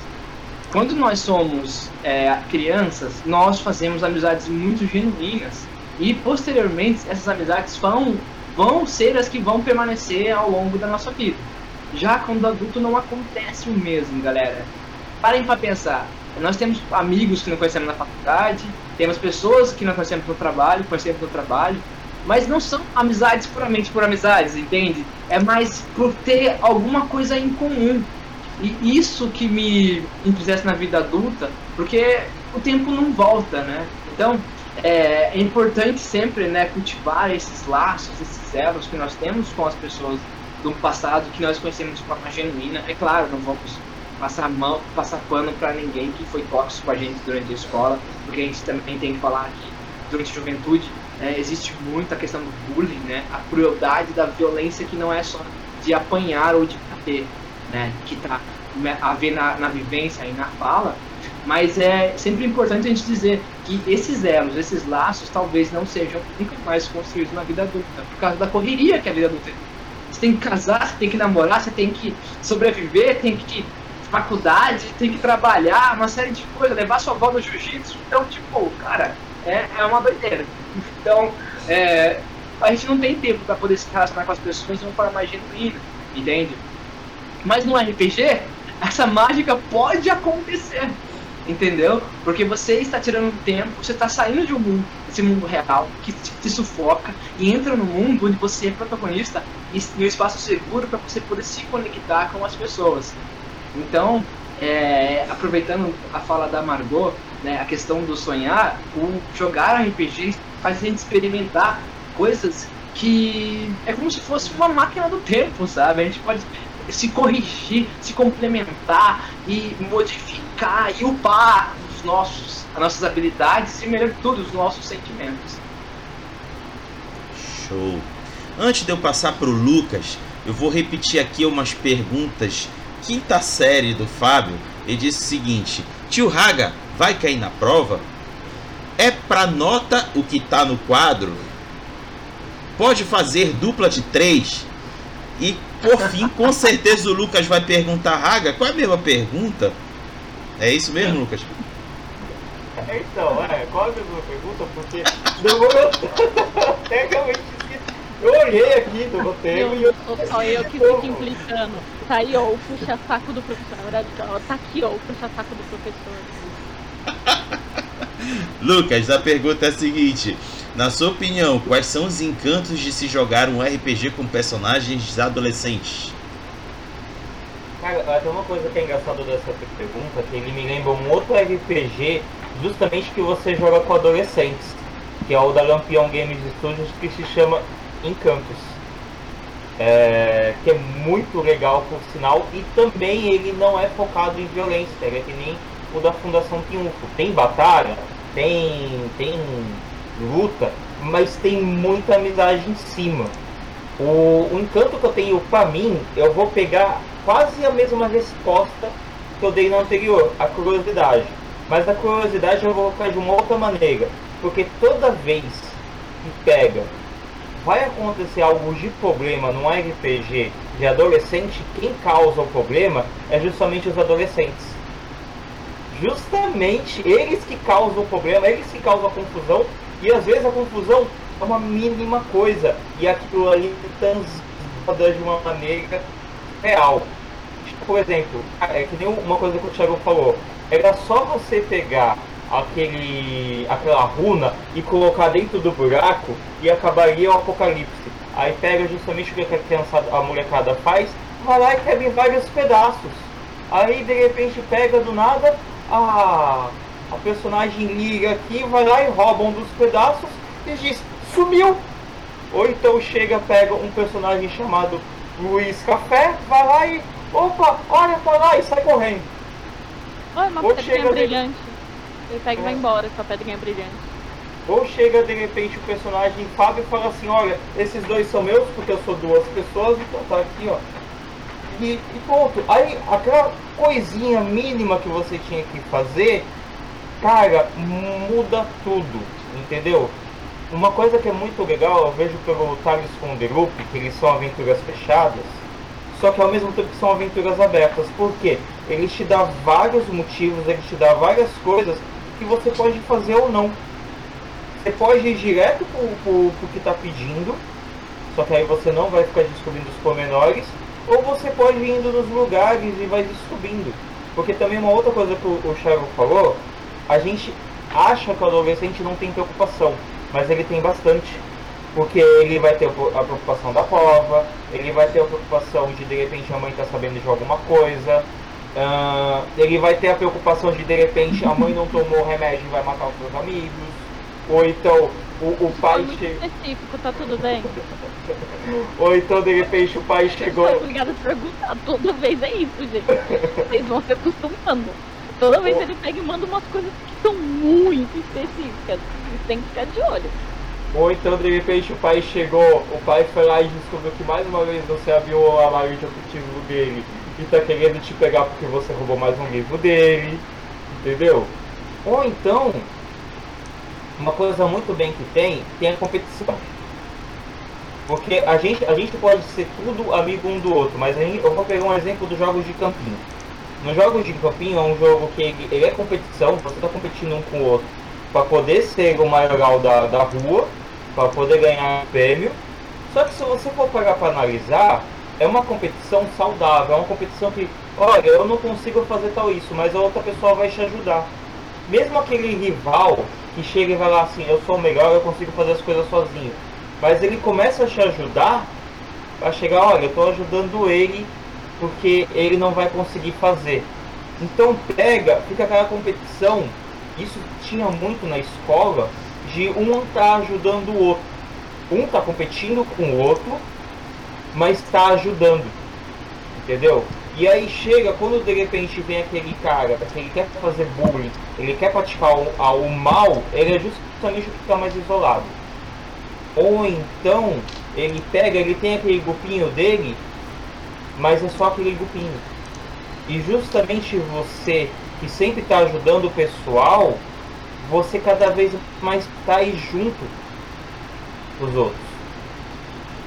Quando nós somos é, crianças, nós fazemos amizades muito genuínas e posteriormente essas amizades vão, vão ser as que vão permanecer ao longo da nossa vida. Já quando adulto não acontece o mesmo, galera. Parem para pensar. Nós temos amigos que não conhecemos na faculdade, temos pessoas que nós conhecemos no trabalho, conhecemos no trabalho, mas não são amizades puramente por amizades, entende? É mais por ter alguma coisa em comum. E isso que me entristece na vida adulta, porque o tempo não volta, né? Então, é, é, importante sempre né, cultivar esses laços, esses elos que nós temos com as pessoas do passado que nós conhecemos de forma genuína. É claro, não vamos passar mão, passar pano para ninguém que foi tóxico com a gente durante a escola, porque a gente também tem que falar que durante a juventude é, existe muita questão do bullying, né? A crueldade da violência que não é só de apanhar ou de bater, né? Que tá a ver na, na vivência e na fala, mas é sempre importante a gente dizer que esses elos, esses laços, talvez não sejam nunca mais construídos na vida adulta, por causa da correria que a vida adulta Você tem que casar, você tem que namorar, você tem que sobreviver, tem que faculdade, tem que trabalhar, uma série de coisas, levar sua avó no jiu-jitsu. Então, tipo, cara, é, é uma doideira. Então, é, a gente não tem tempo para poder se relacionar com as pessoas de uma forma mais genuína, entende? Mas no RPG, essa mágica pode acontecer, entendeu? Porque você está tirando tempo, você está saindo de um mundo, esse mundo real, que te sufoca, e entra no mundo onde você é protagonista e um espaço seguro para você poder se conectar com as pessoas. Então, é, aproveitando a fala da Margot, né, a questão do sonhar, o jogar RPG faz a gente experimentar coisas que é como se fosse uma máquina do tempo, sabe? A gente pode se corrigir, se complementar e modificar e upar os nossos, as nossas habilidades e, melhor tudo, os nossos sentimentos. Show! Antes de eu passar para o Lucas, eu vou repetir aqui umas perguntas quinta série do Fábio, ele disse o seguinte: Tio Raga vai cair na prova? É pra nota o que tá no quadro? Pode fazer dupla de três? E por fim, com certeza o Lucas vai perguntar, Raga, qual é a mesma pergunta? É isso mesmo, Lucas? Então, é, qual é a mesma pergunta? Porque demorou até realmente eu olhei aqui no roteiro e eu. Só eu que fico implicando. Tá aí, ó, o puxa-saco do professor. Na verdade, ó, tá aqui, ó, o puxa-saco do professor. Lucas, a pergunta é a seguinte: Na sua opinião, quais são os encantos de se jogar um RPG com personagens adolescentes? Cara, tem uma coisa que é engraçada dessa pergunta, que ele me lembra um outro RPG justamente que você joga com adolescentes, que é o da Lampião Games Studios, que se chama Encantos. É, que é muito legal por sinal e também ele não é focado em violência, ele é que nem o da Fundação Triunfo. Tem batalha, tem, tem luta, mas tem muita amizade em cima. O, o encanto que eu tenho para mim, eu vou pegar quase a mesma resposta que eu dei no anterior, a curiosidade. Mas a curiosidade eu vou colocar de uma outra maneira, porque toda vez que pega vai acontecer algo de problema num RPG de adolescente, quem causa o problema é justamente os adolescentes. Justamente eles que causam o problema, eles que causam a confusão, e às vezes a confusão é uma mínima coisa, e aquilo ali transborda de uma maneira real. Por exemplo, é que nem uma coisa que o Thiago falou, era só você pegar aquele, aquela runa e colocar dentro do buraco e acabaria o apocalipse. Aí pega justamente o que a criança, a molecada faz, vai lá e quebra em vários pedaços. Aí de repente pega do nada a, a personagem liga aqui, vai lá e rouba um dos pedaços e diz, sumiu! Ou então chega, pega um personagem chamado Luiz Café, vai lá e, opa, olha, tá lá e sai correndo. Olha, uma Ou chega brilhante. Ele pega e vai embora com a pedrinha brilhante. Ou chega de repente o personagem Fábio e fala assim, olha, esses dois são meus porque eu sou duas pessoas, então tá aqui, ó. E, e pronto. Aí aquela coisinha mínima que você tinha que fazer, cara, muda tudo, entendeu? Uma coisa que é muito legal, eu vejo pelo Tales com The Loop, que eles são aventuras fechadas, só que ao mesmo tempo são aventuras abertas. Por quê? Eles te dão vários motivos, eles te dão várias coisas que você pode fazer ou não. Você pode ir direto pro, pro que está pedindo, só que aí você não vai ficar descobrindo os pormenores, ou você pode ir indo nos lugares e vai descobrindo. Porque também uma outra coisa que o, o Thiago falou, a gente acha que o adolescente não tem preocupação, mas ele tem bastante. Porque ele vai ter a preocupação da prova, ele vai ter a preocupação de de repente a mãe tá sabendo de alguma coisa, ah, ele vai ter a preocupação de de repente a mãe não tomou o remédio e vai matar os seus amigos, ou então o, o pai muito che... específico, tá tudo bem? ou então de repente o pai chegou. Sou obrigada a perguntar. Toda vez é isso, gente. Vocês vão se acostumando. Toda vez ele pega e manda umas coisas que são muito específicas. Vocês têm que ficar de olho. Ou então de repente o pai chegou, o pai foi lá e descobriu que mais uma vez você abriu o armário de objetivo dele e tá querendo te pegar porque você roubou mais um livro dele, entendeu? Ou então, uma coisa muito bem que tem, tem a competição. Porque a gente, a gente pode ser tudo amigo um do outro, mas eu vou pegar um exemplo dos jogos de campinho. Nos jogos de campinho é um jogo que ele, ele é competição, você está competindo um com o outro para poder ser o mais legal da, da rua, para poder ganhar prêmio. Só que se você for parar para analisar, é uma competição saudável, é uma competição que, olha, eu não consigo fazer tal isso, mas a outra pessoa vai te ajudar. Mesmo aquele rival que chega e vai lá assim, eu sou o melhor, eu consigo fazer as coisas sozinho. Mas ele começa a te ajudar a chegar, olha, eu estou ajudando ele porque ele não vai conseguir fazer. Então pega, fica aquela competição, isso tinha muito na escola, de um tá ajudando o outro. Um tá competindo com o outro, mas tá ajudando. Entendeu? E aí chega quando de repente vem aquele cara que ele quer fazer bullying, ele quer praticar o, o mal, ele é justamente o que está mais isolado. Ou então ele pega, ele tem aquele grupinho dele, mas é só aquele grupinho. E justamente você que sempre está ajudando o pessoal, você cada vez mais está aí junto dos outros.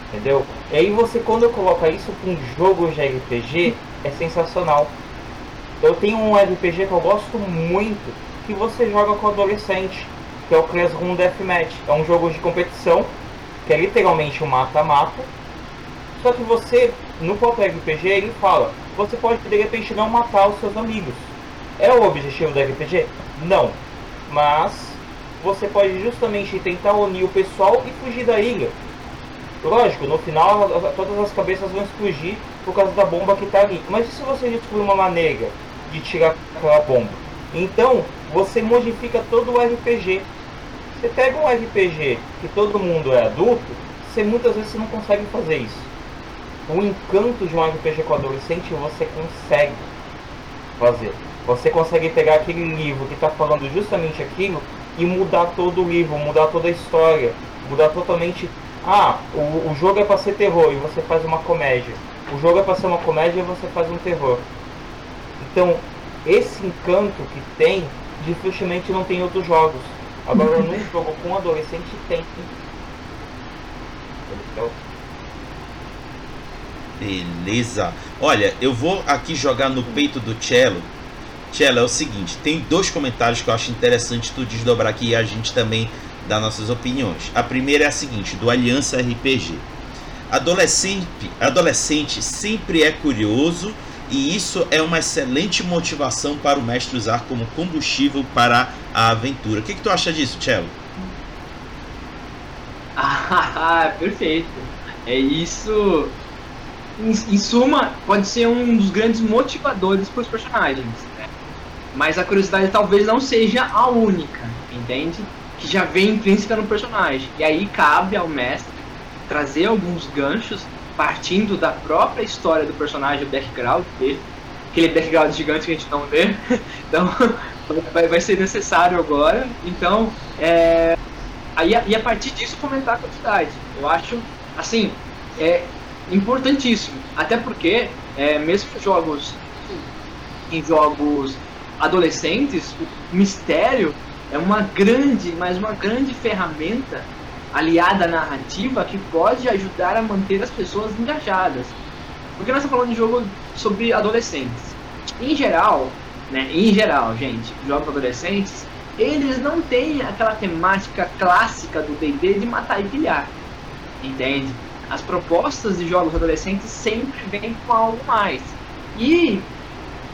Entendeu? E aí você quando coloca isso com jogos de RPG é sensacional. Eu tenho um RPG que eu gosto muito que você joga com adolescente, que é o Classroom Deathmatch. É um jogo de competição que é literalmente um mata-mata. Só que você, no próprio RPG, ele fala, você pode de repente não matar os seus amigos. É o objetivo do RPG? Não. Mas você pode justamente tentar unir o pessoal e fugir da ilha. Lógico, no final todas as cabeças vão explodir por causa da bomba que está ali. Mas e se você descobrir uma maneira de tirar aquela bomba? Então, você modifica todo o RPG. Você pega um RPG que todo mundo é adulto, você muitas vezes não consegue fazer isso. O encanto de um RPG com adolescente você consegue fazer. Você consegue pegar aquele livro que está falando justamente aquilo e mudar todo o livro, mudar toda a história, mudar totalmente. Ah, o, o jogo é para ser terror e você faz uma comédia. O jogo é para ser uma comédia e você faz um terror. Então, esse encanto que tem, dificilmente não tem outros jogos. Agora, num jogo com adolescente, tem. Beleza. Olha, eu vou aqui jogar no peito do Cello. Cello, é o seguinte, tem dois comentários que eu acho interessante tu desdobrar aqui e a gente também dar nossas opiniões. A primeira é a seguinte, do Aliança RPG. Adolescente, adolescente sempre é curioso e isso é uma excelente motivação para o mestre usar como combustível para a aventura. O que, que tu acha disso, Cello? Ah, perfeito. É isso. Em, em, suma, pode ser um dos grandes motivadores para os personagens. Né? Mas a curiosidade talvez não seja a única, entende? Que já vem intrínseca no personagem. E aí cabe ao mestre trazer alguns ganchos partindo da própria história do personagem, o background dele, aquele background gigante que a gente não vê. Então, vai, vai ser necessário agora. Então, é, aí, e a partir disso fomentar a quantidade. Eu acho, assim, é importantíssimo. Até porque, é, mesmo em jogos, em jogos adolescentes, o mistério é uma grande, mas uma grande ferramenta aliada à narrativa que pode ajudar a manter as pessoas engajadas. Porque nós estamos falando de jogo sobre adolescentes. Em geral, né, em geral, gente, jogos adolescentes, eles não têm aquela temática clássica do D&D de matar e pilhar. Entende? As propostas de jogos adolescentes sempre vêm com algo mais. E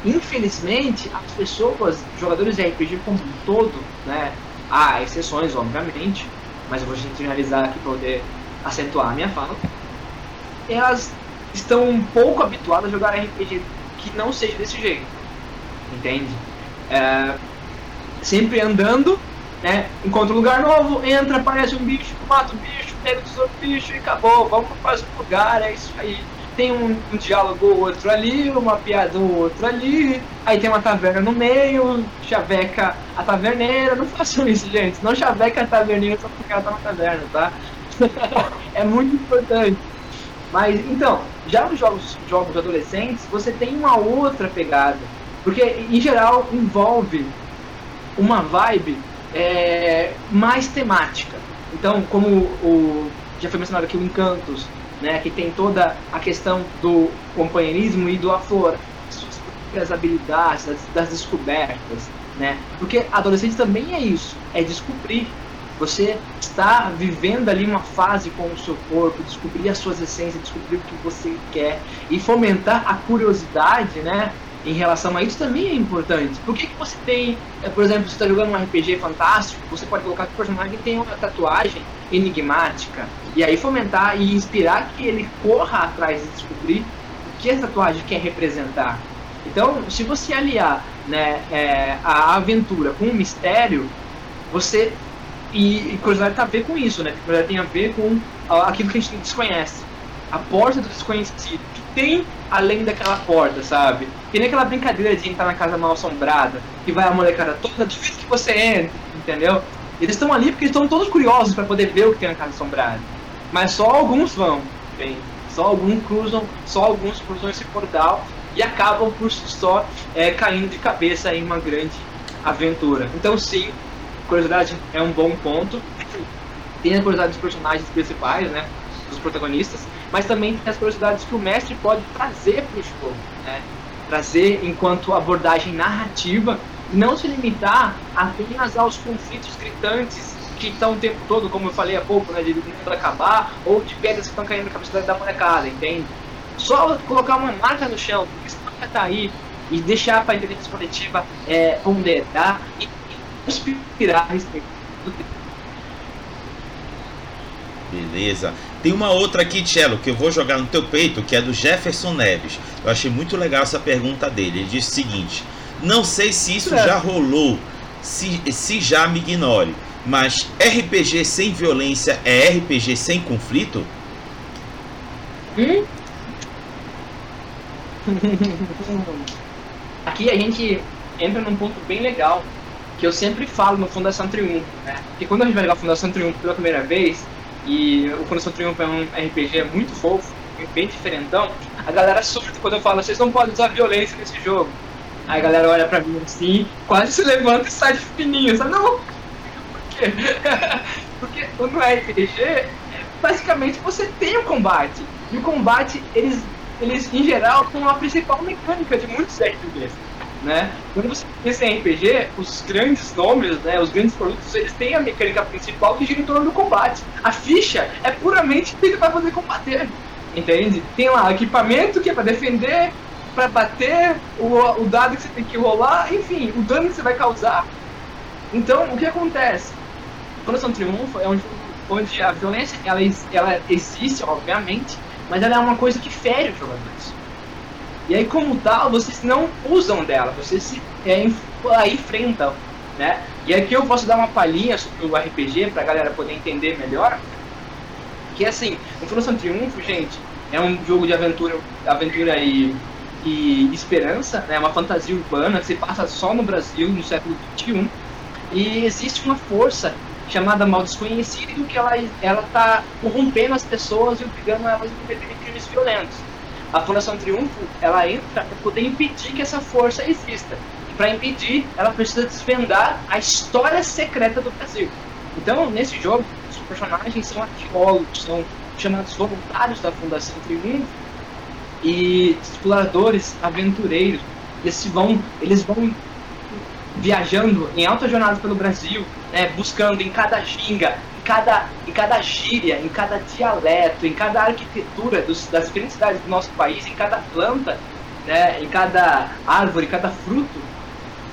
infelizmente, as pessoas, jogadores de RPG como um todo, né, há exceções, obviamente, mas eu vou generalizar aqui para poder acentuar a minha fala, elas estão um pouco habituadas a jogar RPG que não seja desse jeito, entende? É, sempre andando, né? Encontra um lugar novo, entra, aparece um bicho, mata o bicho, pega o tesouro do bicho e acabou, vamos para mais um lugar, é isso aí. Tem um, um diálogo ou outro ali, uma piada ou outro ali, aí tem uma taverna no meio, chaveca a taverneira, não façam isso, gente, não chaveca a taverneira só porque ela tá na taverna, tá? é muito importante. Mas então, já nos jogos, jogos adolescentes, você tem uma outra pegada. Porque em geral envolve uma vibe é, mais temática. Então, como o, já foi mencionado aqui o Encantos, né, que tem toda a questão do companheirismo e do aflor, suas próprias habilidades, das, das descobertas, né? Porque adolescente também é isso, é descobrir. Você está vivendo ali uma fase com o seu corpo, descobrir as suas essências, descobrir o que você quer e fomentar a curiosidade, né? em relação a isso também é importante. Por que, que você tem, é, por exemplo, você está jogando um RPG fantástico, você pode colocar que o personagem tem uma tatuagem enigmática, e aí fomentar e inspirar que ele corra atrás de descobrir o que essa tatuagem quer representar. Então, se você aliar né, é, a aventura com o mistério, você. E, e curiosidade tem a ver com isso, né? Curiosidade tem a ver com aquilo que a gente desconhece. A porta do desconhecido tem além daquela porta, sabe? Que nem aquela brincadeira de entrar na casa mal assombrada, que vai a molecada toda, difícil que você entra, entendeu? Eles estão ali porque estão todos curiosos para poder ver o que tem na casa assombrada. Mas só alguns vão, bem, só alguns cruzam, só alguns cruzam esse portal e acabam por só é, caindo de cabeça em uma grande aventura. Então sim, curiosidade é um bom ponto. Tem a curiosidade dos personagens principais, né? dos protagonistas, mas também tem as curiosidades que o mestre pode trazer para o jogo, né? trazer enquanto abordagem narrativa, não se limitar apenas aos conflitos gritantes que estão o tempo todo, como eu falei há pouco, né, de mundo acabar, ou de pedras que estão caindo na cabeça da molecada, entende? Só colocar uma marca no chão, porque essa marca tá aí, e deixar para a inteligência coletiva é, ponderar e, e inspirar a respeito do tempo. Beleza. Tem uma outra aqui, Cello, que eu vou jogar no teu peito, que é do Jefferson Neves. Eu achei muito legal essa pergunta dele. Ele diz o seguinte: Não sei se isso já rolou, se, se já me ignore, mas RPG sem violência é RPG sem conflito? Hum? Aqui a gente entra num ponto bem legal, que eu sempre falo no Fundação Triunfo, né? Porque quando a gente vai jogar Fundação Triunfo pela primeira vez, e o Fundação Triunfo é um RPG muito fofo, bem diferentão, a galera surta quando eu falo, vocês não podem usar violência nesse jogo. Aí a galera olha pra mim assim, quase se levanta e sai de fininho, sabe? Não, Porque no RPG, basicamente você tem o combate. E o combate, eles, eles em geral, são a principal mecânica de muitos RPGs. Né? Quando você pensa em RPG, os grandes nomes, né, os grandes produtos, eles têm a mecânica principal que gira em torno do combate. A ficha é puramente feita para poder combater, entende? Tem lá equipamento que é para defender, para bater, o, o dado que você tem que rolar, enfim, o dano que você vai causar. Então, o que acontece? Coração Triunfo é um jogo onde a violência ela, ela existe, obviamente, mas ela é uma coisa que fere os jogadores. E aí, como tal, vocês não usam dela, vocês se é, enfrentam, né? E aqui eu posso dar uma palhinha sobre o RPG pra galera poder entender melhor. Que assim, o Fundação Triunfo, gente, é um jogo de aventura, aventura e, e esperança, né? Uma fantasia urbana que se passa só no Brasil, no século XXI. E existe uma força chamada Mal Desconhecida que ela, ela tá corrompendo as pessoas e obrigando elas a cometerem crimes violentos a Fundação Triunfo ela entra para poder impedir que essa força exista. E para impedir, ela precisa desvendar a história secreta do Brasil. Então, nesse jogo, os personagens são arqueólogos, são chamados voluntários da Fundação Triunfo e exploradores, aventureiros. Eles vão, eles vão viajando em alta jornada pelo Brasil, né, buscando em cada ginga, cada, em cada gíria, em cada dialeto, em cada arquitetura dos, das diferentes cidades do nosso país, em cada planta, né, em cada árvore, cada fruto,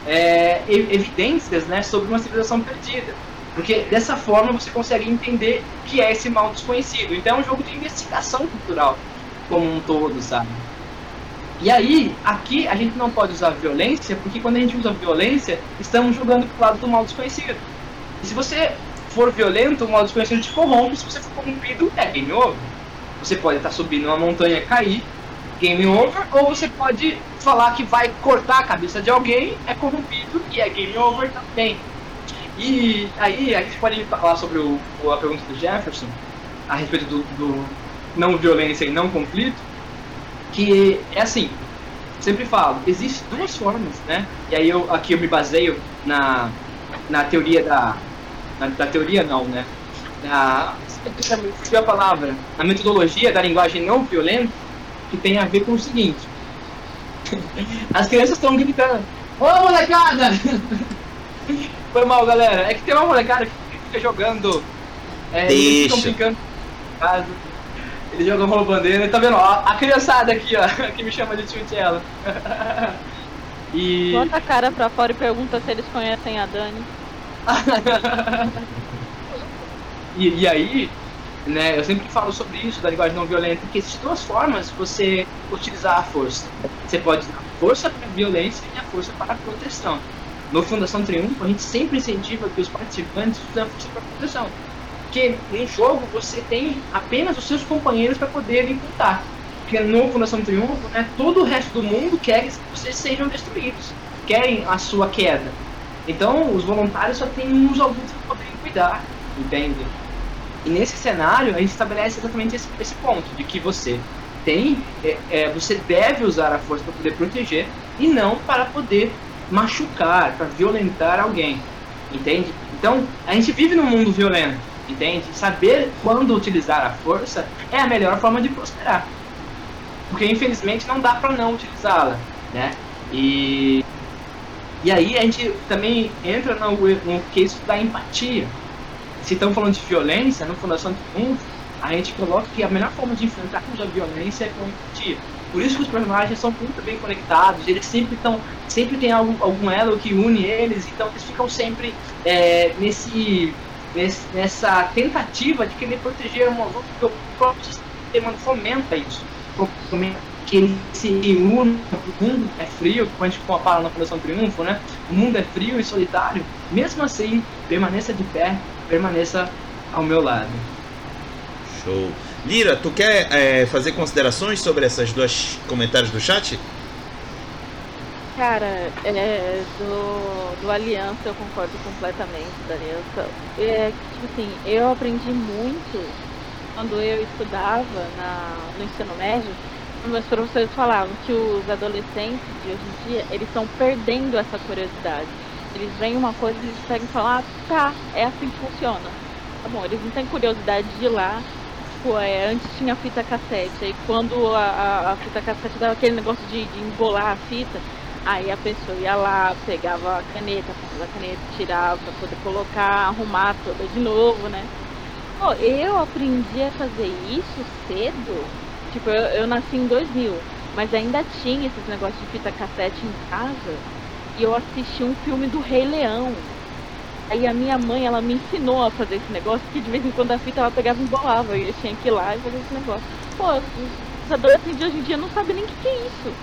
é, evidências né, sobre uma civilização perdida. Porque dessa forma você consegue entender o que é esse mal desconhecido. Então é um jogo de investigação cultural como um todo, sabe? E aí, aqui a gente não pode usar violência, porque quando a gente usa violência, estamos jogando pro lado do mal desconhecido. E se você for violento, o modo desconhecido te corrompe. Se você for corrompido, é game over. Você pode estar subindo uma montanha e cair, game over, ou você pode falar que vai cortar a cabeça de alguém, é corrompido e é game over também. E aí a gente pode falar sobre o, a pergunta do Jefferson a respeito do, do não violência e não conflito, que é assim, sempre falo, existem duas formas, né? E aí eu aqui eu me baseio na, na teoria da na, da teoria não, né? Na, fugiu a palavra, a metodologia da linguagem não violenta, que tem a ver com o seguinte. As crianças estão gritando, ô molecada! Foi mal, galera. É que tem uma molecada que fica jogando. É, Deixa. em casa. Eles jogam rolo bandeira. Tá vendo? Ó, a criançada aqui, ó, que me chama de ela. e. Bota a cara pra fora e pergunta se eles conhecem a Dani. e, e aí, né, eu sempre falo sobre isso da linguagem não violenta, que existem duas formas de você utilizar a força. Você pode usar a força para a violência e a força para a proteção. No Fundação Triunfo, a gente sempre incentiva que os participantes usem a força para a proteção. Porque no jogo você tem apenas os seus companheiros para poderem lutar. Porque no Fundação Triunfo, né, todo o resto do mundo quer que vocês sejam destruídos, querem a sua queda. Então, os voluntários só têm uns alguns para poderem cuidar, entende? E nesse cenário, a gente estabelece exatamente esse, esse ponto, de que você tem, é, é, você deve usar a força para poder proteger e não para poder machucar, para violentar alguém, entende? Então, a gente vive num mundo violento, entende? Saber quando utilizar a força é a melhor forma de prosperar. Porque infelizmente não dá para não utilizá-la, né? E e aí a gente também entra no, no quesito da empatia. Se estamos falando de violência, no Fundação Triunfo, a gente coloca que a melhor forma de enfrentarmos a violência é com empatia. Por isso que os personagens são muito bem conectados, eles sempre estão, sempre tem algum, algum elo que une eles, então eles ficam sempre é, nesse, nessa tentativa de querer proteger uma outra, porque o próprio sistema fomenta isso, que ele se une, o mundo é frio, como a gente fala na Fundação Triunfo, né? O mundo é frio e solitário, mesmo assim, permaneça de pé, permaneça ao meu lado. Show. Lira, tu quer é, fazer considerações sobre essas duas comentários do chat? Cara, é, do, do Aliança eu concordo completamente da Aliança. É, tipo assim, eu aprendi muito quando eu estudava na, no ensino médio, meus professores falavam que os adolescentes de hoje em dia, eles estão perdendo essa curiosidade. Eles veem uma coisa e eles pegam e falam, ah, tá, é assim que funciona. Tá bom, eles não têm curiosidade de ir lá tipo, é, antes tinha fita cassete, aí quando a, a, a fita cassete dava aquele negócio de, de, embolar a fita, aí a pessoa ia lá, pegava a caneta, a caneta, tirava pra poder colocar, arrumar toda de novo, né? Pô, eu aprendi a fazer isso cedo, tipo, eu, eu nasci em 2000, mas ainda tinha esses negócios de fita cassete em casa, e eu assisti um filme do Rei Leão, Aí a minha mãe, ela me ensinou a fazer esse negócio, que de vez em quando a fita ela pegava e embolava, e eu tinha que ir lá e fazer esse negócio. Pô, os adolescentes de hoje em dia não sabem nem o que, que, é isso.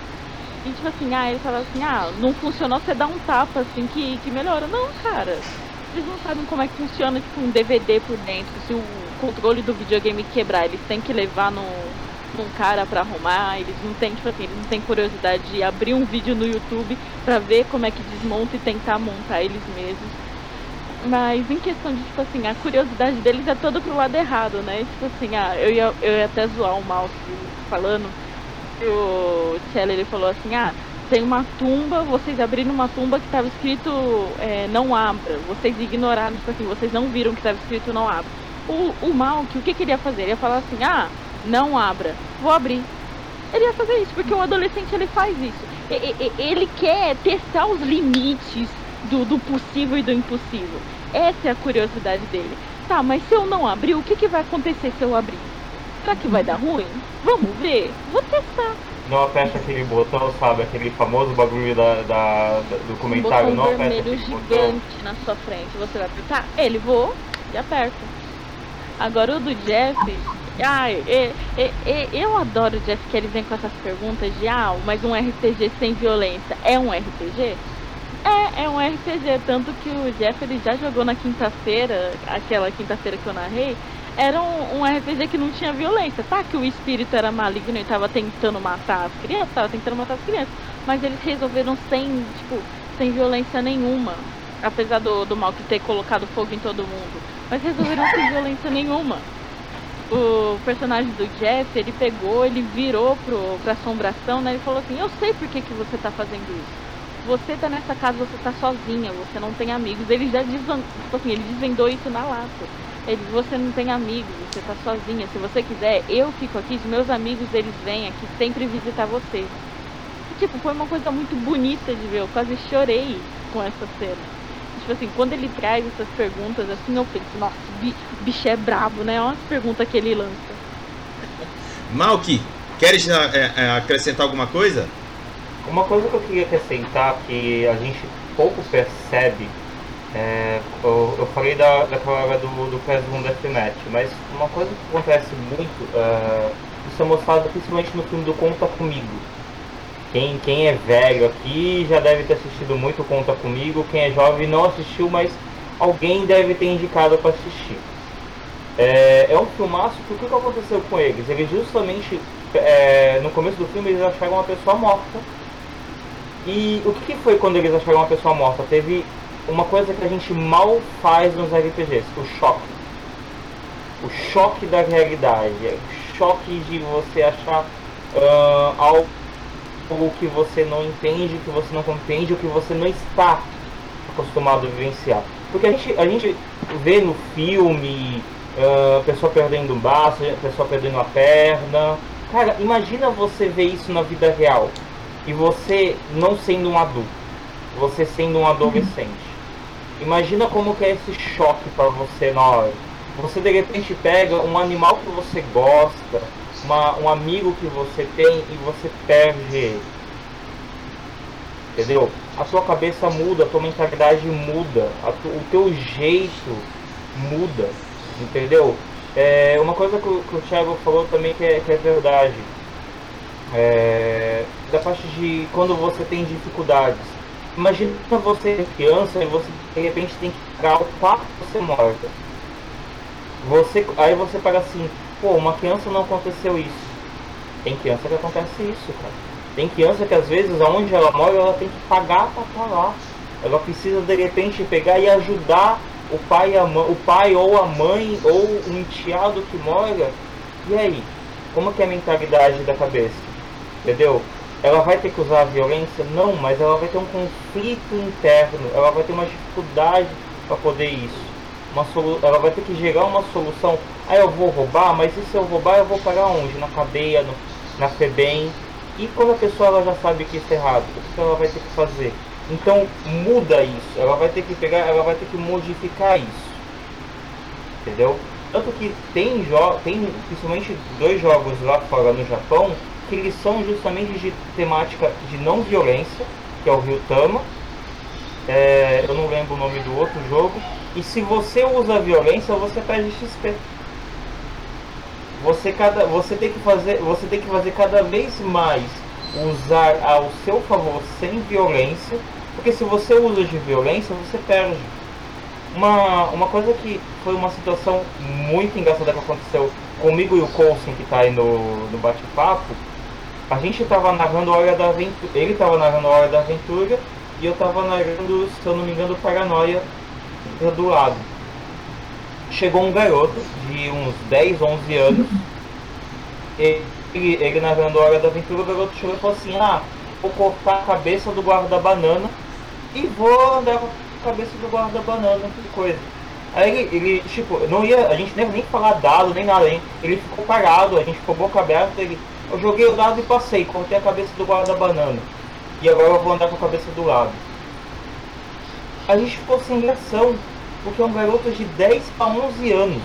E tipo assim, ah, ele fala assim, ah, não funcionou, você dá um tapa assim que, que melhora. Não, cara. Eles não sabem como é que funciona tipo um DVD por dentro. Se o controle do videogame quebrar, eles têm que levar no, num cara para arrumar, eles não têm, tipo assim, eles não têm curiosidade de abrir um vídeo no YouTube para ver como é que desmonta e tentar montar eles mesmos. Mas em questão de, tipo assim, a curiosidade deles é toda pro lado errado, né? Tipo assim, ah, eu ia, eu ia até zoar o mouse falando. O Tchelle, ele falou assim, ah, tem uma tumba, vocês abriram uma tumba que estava escrito é, não abra. Vocês ignoraram, tipo assim, vocês não viram que estava escrito não abra. O, o Malk, o que, que ele ia fazer? Ele ia falar assim, ah, não abra, vou abrir. Ele ia fazer isso, porque o adolescente ele faz isso. Ele quer testar os limites do, do possível e do impossível. Essa é a curiosidade dele. Tá, mas se eu não abrir, o que, que vai acontecer se eu abrir? Será que vai dar ruim? Vamos ver? Vou testar. Não aperta aquele botão, sabe? Aquele famoso bagulho da, da, do comentário. Um botão não vermelho gigante botão. na sua frente. Você vai apertar? Ele voou e aperta. Agora o do Jeff. Ai, é, é, é, eu adoro o Jeff que ele vem com essas perguntas de ah, mas um RPG sem violência é um RPG? É, é um RPG, tanto que o Jeff ele já jogou na quinta-feira, aquela quinta-feira que eu narrei, era um, um, RPG que não tinha violência, tá? Que o espírito era maligno e tava tentando matar as crianças, tava tentando matar as crianças, mas eles resolveram sem, tipo, sem violência nenhuma. Apesar do, do mal que ter colocado fogo em todo mundo. Mas resolveram sem violência nenhuma. O personagem do Jeff, ele pegou, ele virou pro, pra assombração, né? Ele falou assim, eu sei por que, que você tá fazendo isso você tá nessa casa, você tá sozinha, você não tem amigos. Ele já desvendou, tipo assim, ele desvendou isso na lata. Ele você não tem amigos, você tá sozinha. Se você quiser, eu fico aqui, os meus amigos eles vêm aqui sempre visitar você. E, tipo, foi uma coisa muito bonita de ver, eu quase chorei com essa cena. Tipo assim, quando ele traz essas perguntas, assim, eu penso, nossa, o bicho é brabo, né? Olha as perguntas que ele lança. Malky, queres é, é, acrescentar alguma coisa? Uma coisa que eu queria acrescentar que a gente pouco percebe, é, eu, eu, falei da, daquela hora do, do PS1 Deathmatch, mas uma coisa que acontece muito, é, isso é mostrado principalmente no filme do Conta Comigo. Quem, quem é velho aqui já deve ter assistido muito Conta Comigo, quem é jovem não assistiu, mas alguém deve ter indicado para assistir. É, é um filmaço porque o que aconteceu com eles? Eles justamente, é, no começo do filme, eles acharam uma pessoa morta e o que, foi quando eles acharam uma pessoa morta? Teve uma coisa que a gente mal faz nos RPGs, o choque. O choque da realidade, o choque de você achar uh, algo que você não entende, que você não compreende, o que você não está acostumado a vivenciar. Porque a gente, a gente vê no filme, uh, pessoa perdendo um braço, pessoa perdendo a perna. Cara, imagina você ver isso na vida real e você não sendo um adulto, você sendo um adolescente. Imagina como que é esse choque para você na hora. Você de repente pega um animal que você gosta, uma, um amigo que você tem e você perde ele. Entendeu? A sua cabeça muda, a tua mentalidade muda, tu, o teu jeito muda. Entendeu? É, uma coisa que o, que o Thiago falou também que é, que é verdade. É, da parte de quando você tem dificuldades. Imagina você criança e você de repente tem que pagar o quarto você morta. Você, aí você paga assim, pô, uma criança não aconteceu isso. Tem criança que acontece isso, cara. Tem criança que às vezes aonde ela mora ela tem que pagar para estar lá. Ela precisa de repente pegar e ajudar o pai, a o pai ou a mãe ou um enteado que mora. E aí? Como que é a mentalidade da cabeça? Entendeu? Ela vai ter que usar a violência? Não, mas ela vai ter um conflito interno, ela vai ter uma dificuldade para poder isso. Uma solu ela vai ter que gerar uma solução. Ah, eu vou roubar, mas e se eu roubar eu vou parar onde? Na cadeia, no, na FEBEM. E quando a pessoa ela já sabe que isso é errado, o que ela vai ter que fazer? Então muda isso, ela vai ter que pegar, ela vai ter que modificar isso. Entendeu? Tanto que tem, tem principalmente dois jogos lá fora no Japão que eles são justamente de temática de não violência, que é o Ryutama. É, eu não lembro o nome do outro jogo. E se você usa violência, você perde XP. Você, cada, você, tem que fazer, você tem que fazer cada vez mais usar ao seu favor sem violência porque se você usa de violência, você perde. Uma, uma coisa que foi uma situação muito engraçada que aconteceu comigo e o Coulson, que está aí no, no bate-papo, a gente estava narrando a Hora da Aventura, ele estava narrando a Hora da Aventura e eu estava narrando, se eu não me engano, Paranoia do lado. Chegou um garoto de uns 10, 11 anos, ele, ele narrando a Hora da Aventura, o garoto chegou e falou assim, ah, vou cortar a cabeça do guarda banana e vou andar com a cabeça do guarda banana, que coisa. Aí ele, ele, tipo, não ia, a gente nem, nem falar dado, nem nada, hein? Ele ficou parado, a gente ficou boca aberta, ele, eu joguei o dado e passei, cortei a cabeça do guarda banana. E agora eu vou andar com a cabeça do lado. A gente ficou sem reação, porque é um garoto de 10 a 11 anos.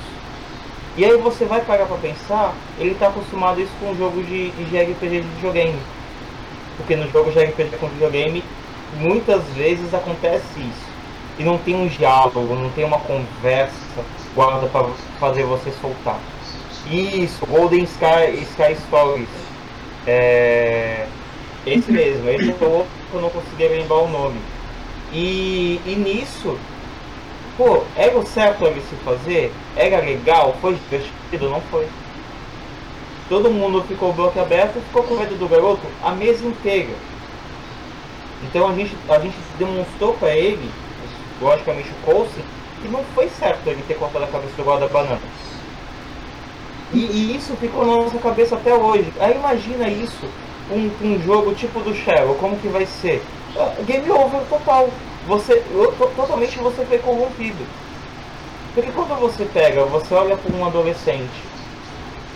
E aí você vai parar pra pensar, ele está acostumado isso com o jogo de, de RPG de videogame. Porque no jogo de RPG com videogame muitas vezes acontece isso. E não tem um diálogo, não tem uma conversa guarda para fazer você soltar. Isso, Golden Sky, Sky Stories. É, esse mesmo, esse é outro que eu não conseguia lembrar o nome. E, e nisso, pô, era o certo ele se fazer? Era legal? Foi divertido? Não foi. Todo mundo ficou bloco aberto e ficou com medo do garoto a mesa inteira. Então a gente, a gente demonstrou para ele, logicamente o Coulson, que não foi certo ele ter cortado a cabeça do guarda-banana. E, e, isso ficou na nossa cabeça até hoje. Aí imagina isso, um, um jogo tipo do Shadow, como que vai ser? Ah, game over total. Você, totalmente você foi corrompido. Porque quando você pega, você olha para um adolescente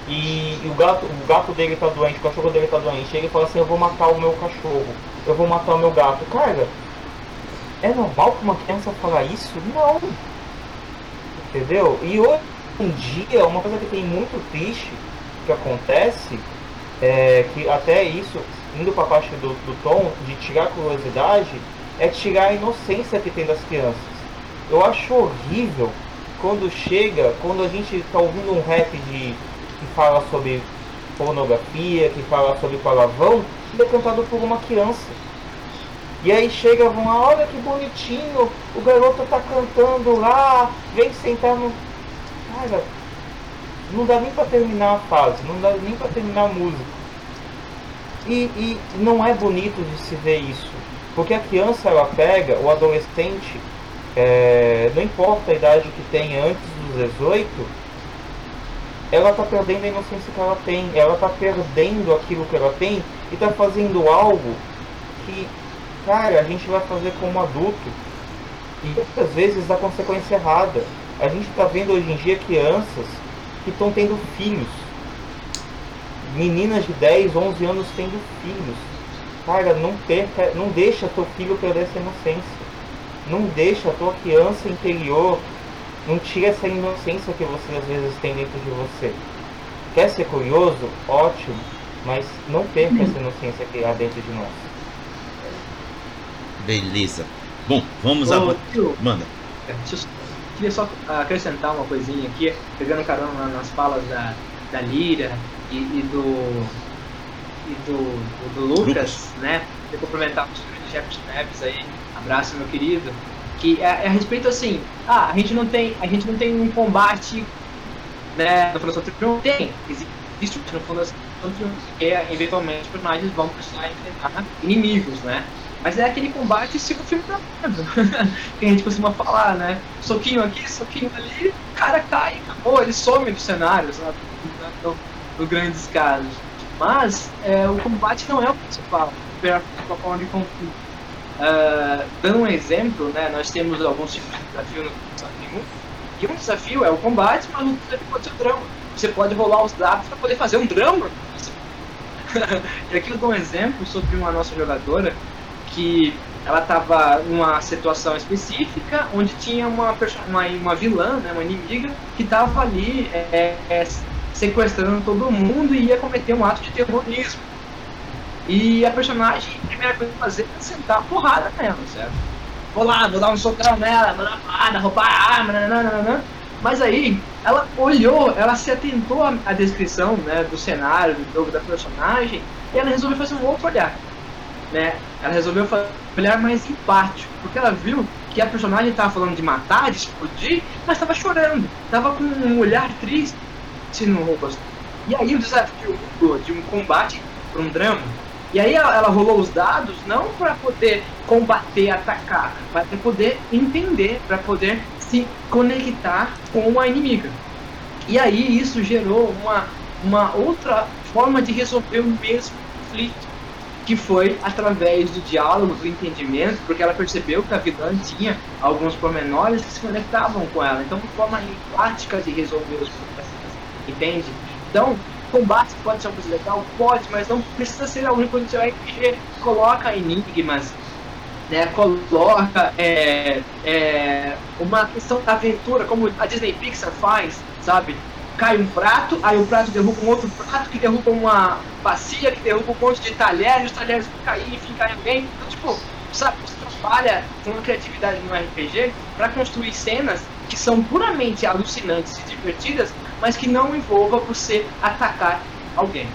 e, e, o, gato, o gato dele tá doente, o cachorro dele tá doente, e ele fala assim, eu vou matar o meu cachorro eu vou matar o meu gato. Cara, é normal para uma criança falar isso? Não. Entendeu? E hoje em dia, uma coisa que tem muito triste que acontece é que até isso, indo para a parte do, do tom de tirar a curiosidade, é tirar a inocência que tem das crianças. Eu acho horrível quando chega, quando a gente está ouvindo um rap de, que fala sobre pornografia, que fala sobre palavrão, é cantado por uma criança. E aí chega, vão lá, olha que bonitinho, o garoto tá cantando lá, vem sentar no. Cara, não dá nem para terminar a fase, não dá nem para terminar a música. E, e não é bonito de se ver isso. Porque a criança ela pega, o adolescente, é, não importa a idade que tem antes dos 18, ela está perdendo a inocência que ela tem, ela está perdendo aquilo que ela tem e está fazendo algo que, cara, a gente vai fazer como adulto e muitas vezes dá consequência errada. A gente está vendo hoje em dia crianças que estão tendo filhos. Meninas de 10, 11 anos tendo filhos. Cara, não perca, não deixa teu filho perder essa inocência. Não deixa a tua criança interior, não tira essa inocência que você às vezes tem dentro de você. Quer ser curioso? Ótimo, mas não perca essa inocência que há dentro de nós. Beleza. Bom, vamos Ô, a. tio, Manda. é, deixa eu queria só acrescentar uma coisinha aqui, pegando carona nas falas da, da Lira e, e do e do, do, do Lucas, Lucas. né? Queria cumprimentar o Jefferson Neves aí, abraço meu querido. Que é, é a respeito assim, ah, a gente não tem, a gente não tem um combate né, no Fundação Triunfo tem, existe no Fundação Triunfo, que é, eventualmente os personagens vão precisar enfrentar inimigos, né? Mas é aquele combate estilo filme da Marvel, que a gente costuma falar, né? Soquinho aqui, soquinho ali, o cara cai acabou, ele some do cenário, sabe? No, no grandes casos. Mas é, o combate não é o principal, pela pela forma de conflito. Ah, dando um exemplo, né, nós temos alguns tipos de desafio no Triunfo, e um desafio é o combate, mas um desafio pode ser o drama. Você pode rolar os dados para poder fazer um drama. e aqui eu dou um exemplo sobre uma nossa jogadora que ela estava numa situação específica onde tinha uma, uma, uma vilã, né, uma inimiga, que estava ali é, é, sequestrando todo mundo e ia cometer um ato de terrorismo. E a personagem, a primeira coisa a fazer é sentar a porrada nela, certo? Vou lá, vou dar um socão nela, vou dar uma porrada, roubar a arma, nananana. Mas aí, ela olhou, ela se atentou à, à descrição né, do cenário, do jogo, da personagem, e ela resolveu fazer um outro olhar. Né? Ela resolveu olhar mais empático, porque ela viu que a personagem estava falando de matar, de explodir, mas estava chorando, estava com um olhar triste no rosto. E aí o desafio mudou de um combate para um drama. E aí ela, ela rolou os dados não para poder combater, atacar, mas para poder entender, para poder se conectar com a inimiga. E aí isso gerou uma, uma outra forma de resolver o mesmo conflito, que foi através do diálogo, do entendimento, porque ela percebeu que a vilã tinha alguns pormenores que se conectavam com ela. Então, forma empática de resolver os problemas, entende? Então, combate pode ser uma coisa legal? Pode, mas não precisa ser a única que você RPG coloca enigmas, né, coloca é, é, uma questão da aventura, como a Disney Pixar faz, sabe? Cai um prato, aí o prato derruba um outro prato, que derruba uma bacia, que derruba um monte de talheres, os talheres vão cair, enfim, cai alguém. Então, tipo, sabe, você trabalha com uma criatividade no RPG para construir cenas que são puramente alucinantes e divertidas, mas que não envolva você atacar alguém.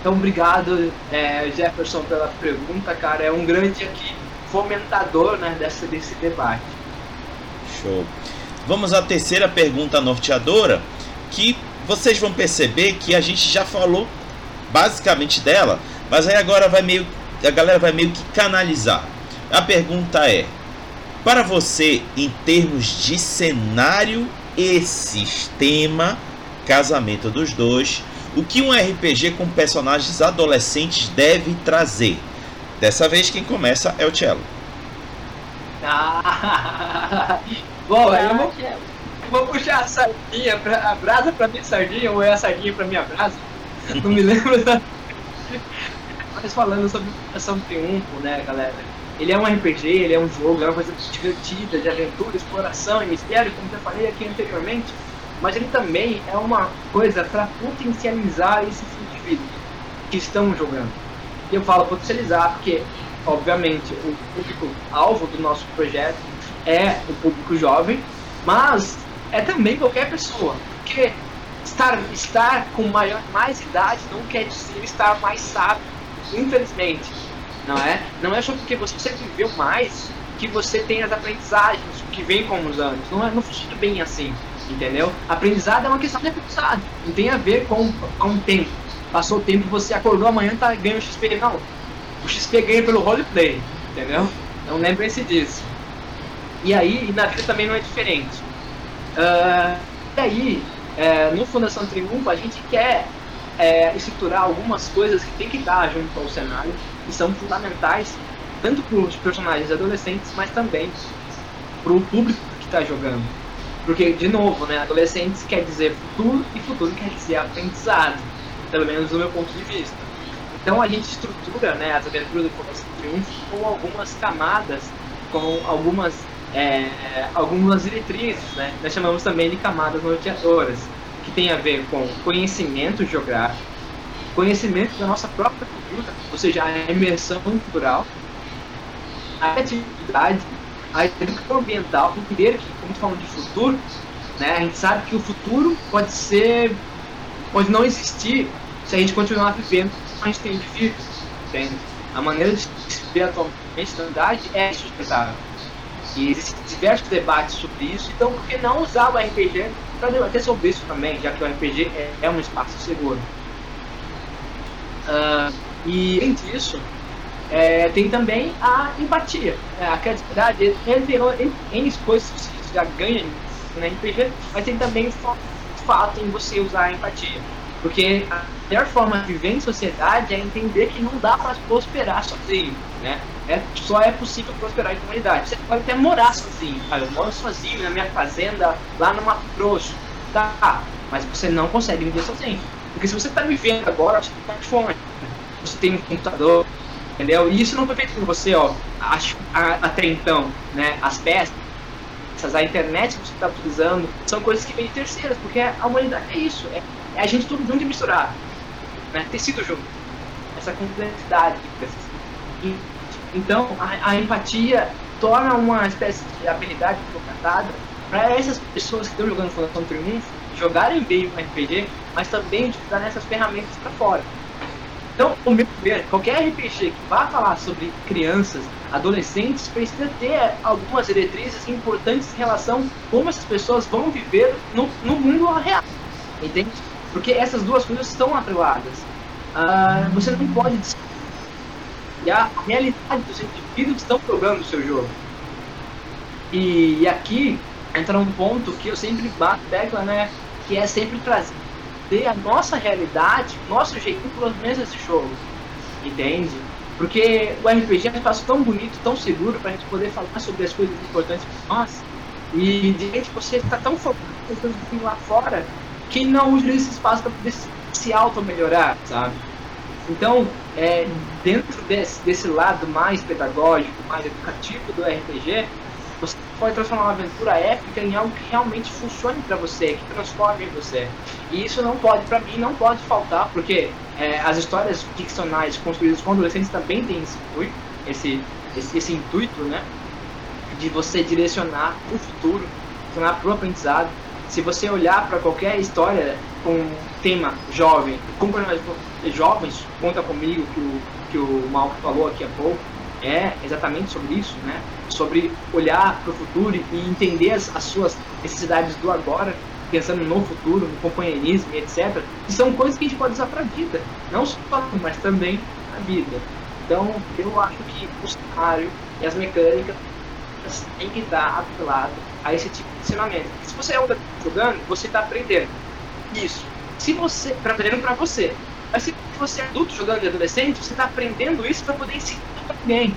Então, obrigado, é, Jefferson, pela pergunta, cara. É um grande aqui fomentador né, dessa, desse debate. Show. Vamos à terceira pergunta norteadora, que vocês vão perceber que a gente já falou basicamente dela, mas aí agora vai meio a galera vai meio que canalizar. A pergunta é: para você, em termos de cenário e sistema, casamento dos dois, o que um RPG com personagens adolescentes deve trazer? Dessa vez quem começa é o Cello. Ah, bom, eu vou, vou puxar a sardinha, pra, a brasa pra minha sardinha ou é a sardinha pra minha brasa? Não me lembro da... Mas falando sobre Ação Triunfo, né, galera? Ele é um RPG, ele é um jogo, é uma coisa divertida, de aventura, exploração e mistério, como já falei aqui anteriormente. Mas ele também é uma coisa para potencializar esse fim de vida que estamos jogando. E eu falo potencializar porque, obviamente, o público-alvo do nosso projeto é o público jovem, mas é também qualquer pessoa. Porque estar, estar com maior, mais idade não quer dizer estar mais sábio, infelizmente. Não é? Não é só porque você viveu mais que você tem as aprendizagens que vem com os anos. Não, é, não funciona bem assim, entendeu? Aprendizado é uma questão de aprendizado. Não tem a ver com, com o tempo. Passou o tempo, você acordou amanhã tá ganhando XP. Não. O XP ganha pelo roleplay, entendeu? Então lembrem-se disso. E aí, e na vida também não é diferente. Ah, e aí, é, no Fundação Triunfo, a gente quer é, estruturar algumas coisas que tem que estar junto ao cenário, que são fundamentais, tanto para os personagens adolescentes, mas também para o público que está jogando. Porque, de novo, né, adolescentes quer dizer futuro e futuro quer dizer aprendizado, pelo menos do meu ponto de vista. Então a gente estrutura né, as aventuras do Força Triunfo com algumas camadas, com algumas, é, algumas diretrizes, né? nós chamamos também de camadas norteadoras, que tem a ver com conhecimento geográfico, conhecimento da nossa própria cultura, ou seja, a imersão cultural, a atividade, a educação ambiental, entender que, como falando de futuro, né, a gente sabe que o futuro pode ser, pode não existir se a gente continuar vivendo como a gente tem vivido, entende? A maneira de se viver atualmente na verdade é sustentável. E existem diversos debates sobre isso, então por que não usar o RPG para debater sobre isso também, já que o RPG é, é um espaço seguro. Uh, e além disso, é, tem também a empatia, é, a criatividade, entre N coisas que você já ganha na RPG, mas tem também o fato em você usar a empatia. Porque a melhor forma de viver em sociedade é entender que não dá para prosperar sozinho, né? É, só é possível prosperar em comunidade. Você pode até morar sozinho. Ah, eu moro sozinho na minha fazenda, lá no Mato Grosso. Tá, mas você não consegue viver sozinho. Porque se você está vivendo agora, você está com fome. Você tem um computador, entendeu? E isso não foi feito por você, ó. Até então, né? As peças, a internet que você está utilizando, são coisas que vêm de terceiras, porque a humanidade é isso. É, é a gente tudo junto e misturado. Né? Tecido junto. Essa complexidade. E, então, a, a, empatia torna uma espécie de habilidade procatada para essas pessoas que estão jogando Fundação Triunfo jogarem bem o RPG, mas também utilizar essas ferramentas para fora. Então, o meu ver, qualquer RPG que vá falar sobre crianças, adolescentes, precisa ter algumas diretrizes importantes em relação a como essas pessoas vão viver no, no mundo real. Entende? Porque essas duas coisas estão atreladas. Uh, você não pode e a realidade dos indivíduos que estão jogando o seu jogo. E, e, aqui entra um ponto que eu sempre bato tecla, né? Que é sempre trazer a nossa realidade, nosso jeitinho pelas mesas de jogo. Entende? Porque o RPG é um espaço tão bonito, tão seguro para a gente poder falar sobre as coisas importantes para nós. E de repente você está tão focado nas coisas lá fora que não usa esse espaço para poder se auto-melhorar, sabe? Então, é, dentro desse, desse lado mais pedagógico, mais educativo do RPG, você pode transformar uma aventura épica em algo que realmente funcione para você, que transforme você. E isso não pode, para mim, não pode faltar, porque é, as histórias ficcionais construídas com adolescentes também têm esse intuito, esse, esse, esse intuito, né? De você direcionar o futuro, direcionar para o aprendizado, se você olhar para qualquer história com tema jovem, com jovens, conta comigo que o, que o Malco falou aqui há pouco, é exatamente sobre isso, né? Sobre olhar para o futuro e entender as, as, suas necessidades do agora, pensando no futuro, no companheirismo, etc. Que são coisas que a gente pode usar para a vida, não só mas também na vida. Então, eu acho que o cenário e as mecânicas têm que estar atrelado a esse tipo de ensinamento. Se você é um jogando, você está aprendendo isso. Se você aprendendo para você, mas se você é adulto jogando de adolescente, você está aprendendo isso para poder ensinar para alguém.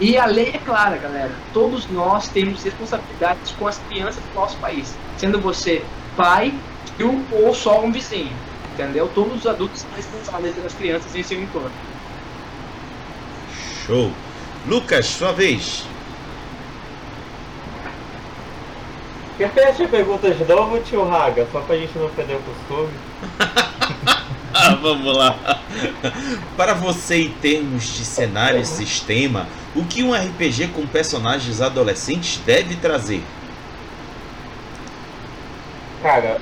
E a lei é clara, galera. Todos nós temos responsabilidades com as crianças do nosso país. Sendo você pai ou só um vizinho. Entendeu? Todos os adultos são responsáveis pelas crianças em seu entorno. Show. Lucas, sua vez. Repete a pergunta de novo, tio Raga, só pra gente não perder o costume. ah, vamos lá. Para você, em termos de cenário e sistema, o que um RPG com personagens adolescentes deve trazer? Cara,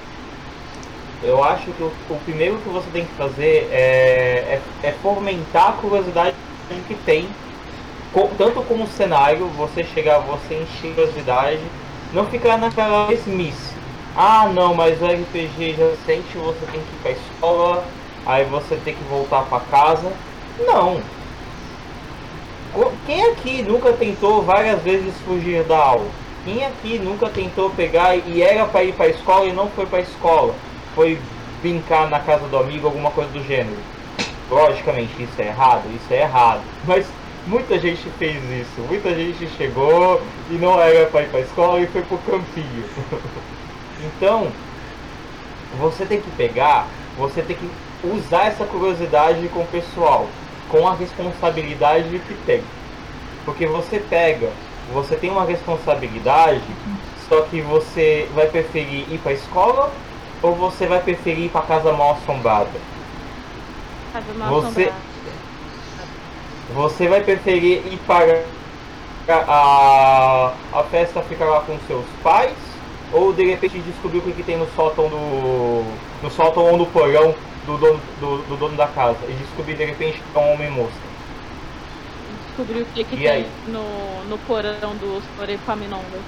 eu acho que o, o primeiro que você tem que fazer é, é, é fomentar a curiosidade que tem, com, tanto com o cenário, você chegar, você encher curiosidade não ficar naquela mesmice. Ah, não, mas o RPG já sente você tem que ir pra escola, aí você tem que voltar para casa. Não. Quem aqui nunca tentou várias vezes fugir da aula? Quem aqui nunca tentou pegar e era para ir para escola e não foi para escola? Foi brincar na casa do amigo, alguma coisa do gênero. Logicamente, isso é errado, isso é errado. Mas Muita gente fez isso. Muita gente chegou e não era para ir para escola e foi pro campinho. Então, você tem que pegar, você tem que usar essa curiosidade com o pessoal, com a responsabilidade que tem. Porque você pega, você tem uma responsabilidade, só que você vai preferir ir para a escola ou você vai preferir ir para casa mal assombrada? Casa mal Você- assombrada. Você vai preferir ir para a, a festa ficar lá com seus pais? Ou de repente descobrir o que, que tem no sótão do. no sótão ou no porão do dono, do, do dono da casa? E descobrir de repente que é um homem mosca? Descobrir o que, que E tem aí? no, no porão dos Epaminondas.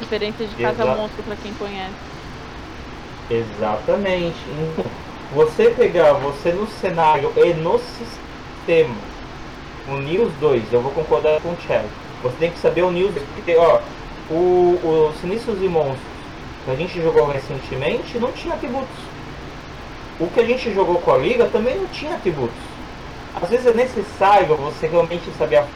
Referência de Casa Exato. Monstro pra quem conhece. Exatamente. Então, você pegar você no cenário e no sistema, unir os dois, eu vou concordar com o Thiago. Você tem que saber unir os dois, porque ó, o, o Sinistros e Monstros que a gente jogou recentemente não tinha atributos. O que a gente jogou com a Liga também não tinha atributos. Às vezes é necessário você realmente saber a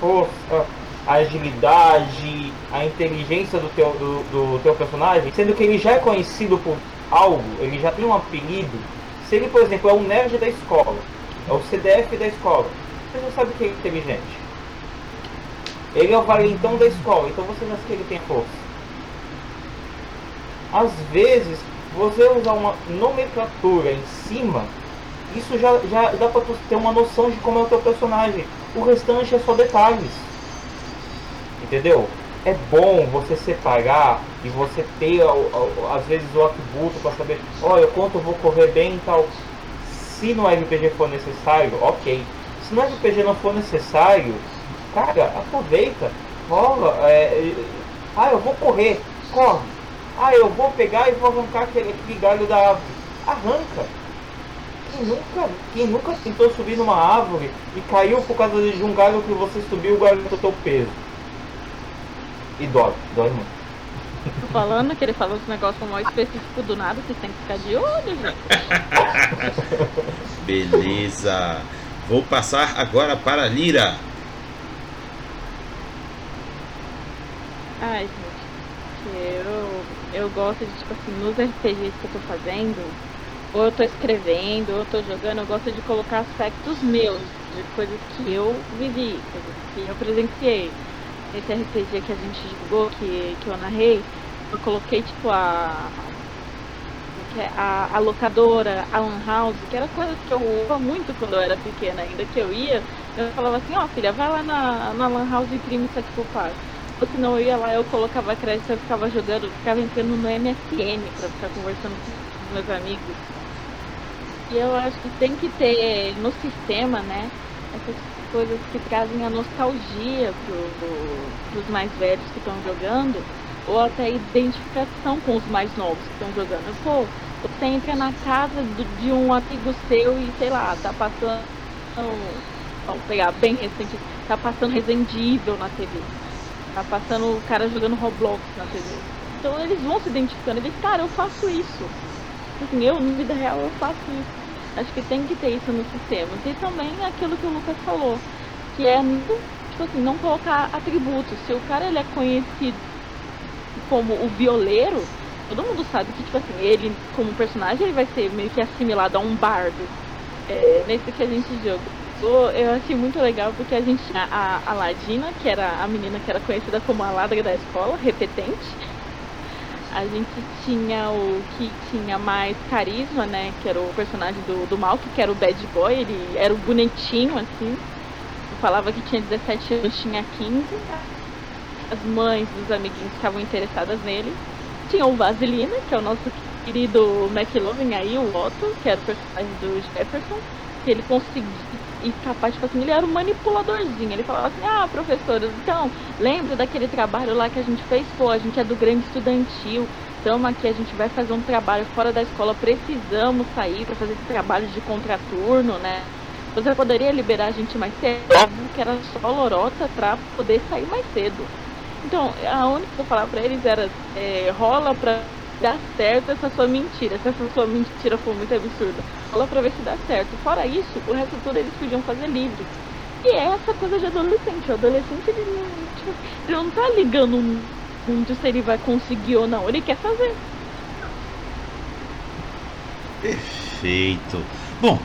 força, a agilidade, a inteligência do teu, do, do teu personagem, sendo que ele já é conhecido por algo, ele já tem um apelido. Se ele, por exemplo, é um nerd da escola, é o CDF da escola, você já sabe que é inteligente. Ele é o valentão da escola, então você já sabe que ele tem força. Às vezes, você usar uma nomenclatura em cima, isso já, já dá tu ter uma noção de como é o teu personagem. O restante é só detalhes. Entendeu? É bom você separar e você ter às vezes o atributo para saber, olha, quanto eu vou correr bem e tal. Se no RPG for necessário, ok. Se no RPG não for necessário, cara, aproveita, rola. é, ah, eu vou correr, corre. Ah, eu vou pegar e vou arrancar aquele, aquele galho da árvore. Arranca. Quem nunca, quem nunca tentou subir numa árvore e caiu por causa de um galho que você subiu, o galho botou o peso? E dói, dói muito. Tô falando que ele falou esse negócio mal específico do nada, vocês têm que ficar de olho, gente. Beleza. Vou passar agora para a Lira. Ai, gente, eu, eu gosto de, tipo assim, nos RPGs que eu tô fazendo, ou eu tô escrevendo, ou eu tô jogando, eu gosto de colocar aspectos meus, de coisas que eu vivi, coisas que eu presenciei. Esse RPG que a gente jogou, que, que eu narrei, eu coloquei, tipo, a. é? A, a locadora, a Lan House, que era coisa que eu ia muito quando eu era pequena, ainda que eu ia, eu falava assim, ó filha, vai lá na, na Lan House e imprime isso aqui pro pai. Ou senão eu ia lá, eu colocava crédito, eu ficava jogando, ficava entrando no MSN pra ficar conversando com meus amigos. E eu acho que tem que ter no sistema, né, essas coisas que trazem a nostalgia pro, pro, pros mais velhos que estão jogando, ou até identificação com os mais novos que estão jogando. Pô, você entra na casa do- de um amigo seu e, sei lá, tá passando. Vamos pegar bem recente, tá passando Resident Evil na TV. Tá passando o cara jogando Roblox na TV. Então eles vão se identificando. Eles, cara, eu faço isso. Assim, eu, na vida real, eu faço isso. Acho que tem que ter isso nos sistemas. E também aquilo que o Lucas falou, que é, tipo assim, não colocar atributos. Se o cara ele é conhecido como o violeiro, todo mundo sabe que, tipo assim, ele, como personagem, ele vai ser meio que assimilado a um bardo. É, nesse que a gente eu achei muito legal porque a gente tinha a, a Ladina, que era a menina que era conhecida como a ladra da escola, repetente. A gente tinha o que tinha mais carisma, né? Que era o personagem do, do Malk, que era o bad boy, ele era o bonitinho, assim. Falava que tinha 17 anos, tinha 15. As mães dos amiguinhos ficavam interessadas nele. Tinha o Vaselina, que é o nosso querido McLovin aí, o Otto, que era o personagem do Jefferson, que ele conseguia escapar, tipo assim, ele era um manipuladorzinho. Ele falava assim, ah, professora, então, lembra daquele trabalho lá que a gente fez? Pô, a gente é do Grêmio Estudantil, estamos aqui, a gente vai fazer um trabalho fora da escola, precisamos sair para fazer esse trabalho de contraturno, né? Você poderia liberar a gente mais cedo? Óbvio que era só lorota pra poder sair mais cedo. Então, a única que eu falava pra eles era, é, rola pra dar certo essa sua mentira. Se essa sua mentira for muito absurda, rola pra ver se dá certo. Fora isso, o resto tudo eles podiam fazer livre. E é essa coisa de adolescente. O adolescente, ele não, tipo, ele não tá ligando muito se ele vai conseguir ou não. Ele quer fazer. Perfeito. Bom,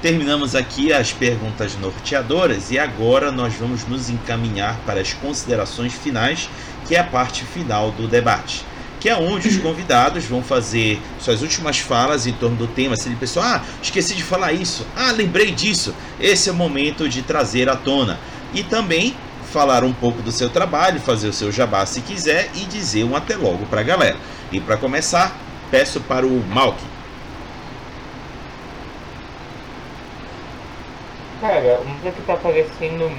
terminamos aqui as perguntas norteadoras e agora nós vamos nos encaminhar para as considerações finais, que é a parte final do debate. Que é onde os convidados vão fazer suas últimas falas em torno do tema. Se ele pensou, ah, esqueci de falar isso, ah, lembrei disso. Esse é o momento de trazer à tona. E também falar um pouco do seu trabalho, fazer o seu jabá se quiser e dizer um até logo para a galera. E para começar, peço para o Malk Cara, uma coisa que tá aparecendo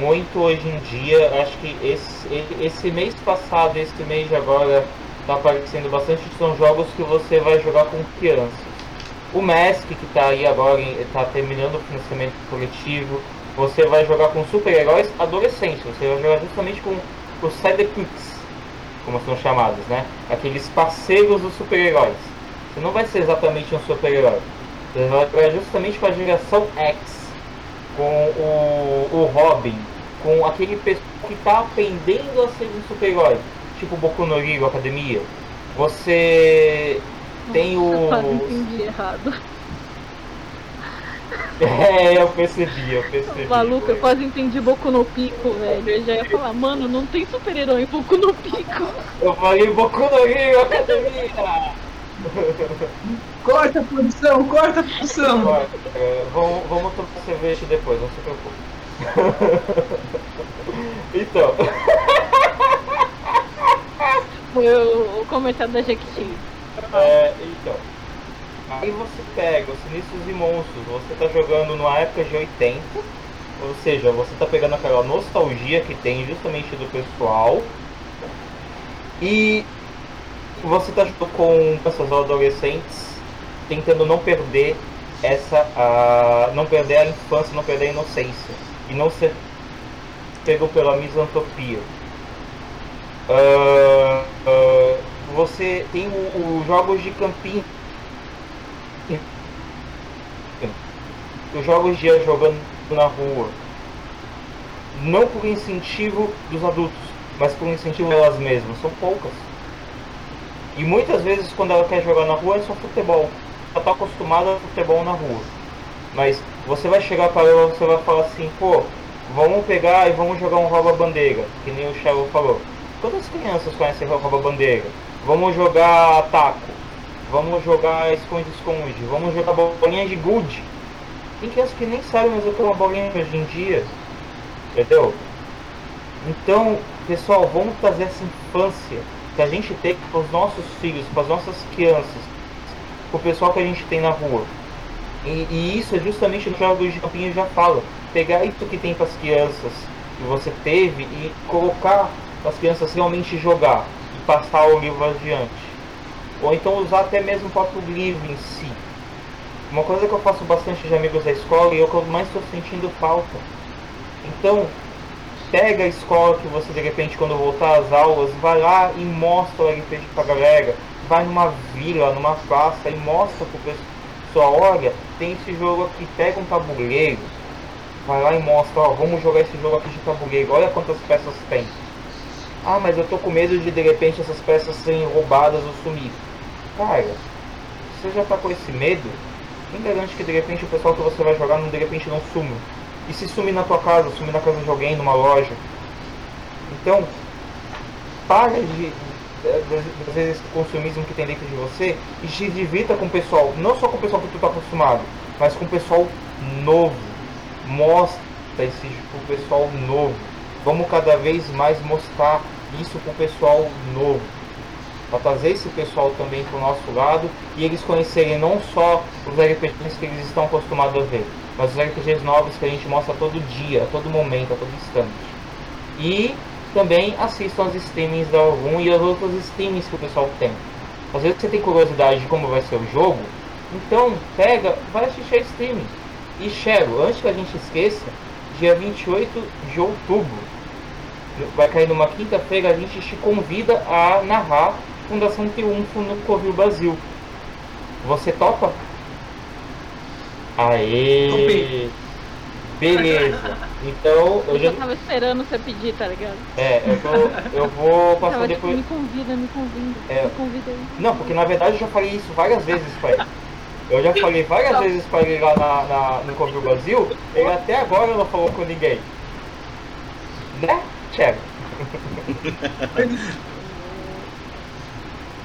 muito hoje em dia, acho que esse, esse mês passado esse mês de agora tá aparecendo bastante, são jogos que você vai jogar com crianças. O Mask, que tá aí agora, tá terminando o financiamento coletivo, você vai jogar com super-heróis adolescentes, você vai jogar justamente com os sidekicks, como são chamados, né? Aqueles parceiros dos super-heróis. Você não vai ser exatamente um super-herói, você vai jogar justamente com a geração X com o, o Robin, com aquele pessoal que está aprendendo a ser um super-herói, tipo Boku no Hero Academia. Você tem o. Eu entendi errado. É, eu percebi, eu percebi. Maluco, eu quase entendi Boku no Pico, velho. Eu já ia falar, mano, não tem super-herói em Boku no Pico. Eu falei Boku no Hero Academia! Corta a produção, corta a produção. Corta, é, vamos, vamos tomar cerveja depois, não se preocupe. então. Foi o, o comentário da Jequiti. É, então. Aí você pega os Sinistros e Monstros, você tá jogando numa época de 80, ou seja, você tá pegando aquela nostalgia que tem justamente do pessoal. E você tá junto com pessoas adolescentes tentando não perder essa a, não perder a infância, não perder a inocência e não ser pego pela misantropia. Uh, você tem os jogos de campinho, os jogos de jogando na rua, não por incentivo dos adultos, mas por incentivo delas mesmas, são poucas. E muitas vezes quando ela quer jogar na rua é só futebol. Ela tá acostumada a futebol na rua. Mas você vai chegar para ela você vai falar assim, pô, vamos pegar e vamos jogar um rouba-bandeira, que nem o Chavo falou. Quantas crianças conhecem rouba-bandeira? Vamos jogar taco, vamos jogar esconde-esconde, vamos jogar bolinha de gude. Tem crianças que nem sabem mais o que é uma bolinha hoje em dia. Entendeu? Então, pessoal, vamos trazer essa infância que a gente tem para os nossos filhos, para as nossas crianças, para o pessoal que a gente tem na rua. E, e isso é justamente no jogo de campinho já fala. Pegar isso que tem para as crianças que você teve e colocar as crianças realmente jogar e passar o livro adiante. Ou então usar até mesmo o próprio livro em si. Uma coisa que eu faço bastante de amigos da escola e é eu mais estou sentindo falta. Então, pega a escola que você de repente quando voltar às aulas, vai lá e mostra o RPG pra galera, vai numa vila, numa praça e mostra pro pessoal, olha, tem esse jogo aqui, pega um tabuleiro, vai lá e mostra, ó, vamos jogar esse jogo aqui de tabuleiro, olha quantas peças tem. Ah, mas eu tô com medo de de repente essas peças serem roubadas ou sumir. Cara, você já tá com esse medo? Quem garante que de repente o pessoal que você vai jogar não de repente não suma? E se sumir na tua casa, sumir na casa de alguém, numa loja. Então, para de, às vezes, consumismo que tem dentro de você e se divirta com o pessoal, não só com o pessoal que tu está acostumado, mas com o pessoal novo. Mostra esse pro pessoal novo. Vamos cada vez mais mostrar isso pro pessoal novo. Para trazer esse pessoal também para o nosso lado e eles conhecerem não só os RPGs que eles estão acostumados a ver, mas os RPGs novos que a gente mostra todo dia, a todo momento, a todo instante. E também assistam as streamings da Algum e as outras streamings que o pessoal tem. Às vezes você tem curiosidade de como vai ser o jogo, então pega, vai assistir a streaming. E Cheryl, antes que a gente esqueça, dia 28 de outubro, vai cair numa quinta-feira, a gente te convida a narrar Fundação Triunfo no Covil Brasil. Você topa? Aê! Beleza. Então, eu Eu já. tava esperando você pedir, tá ligado? É, eu, tô, eu vou passar Tava tipo, depois. me convida, me convida, É. me convida aí. Não, porque na verdade eu já falei isso várias vezes ele. Eu já falei várias vezes pra ele lá na, na, no Covil Brasil, ele até agora não falou com ninguém. Né, Thiago?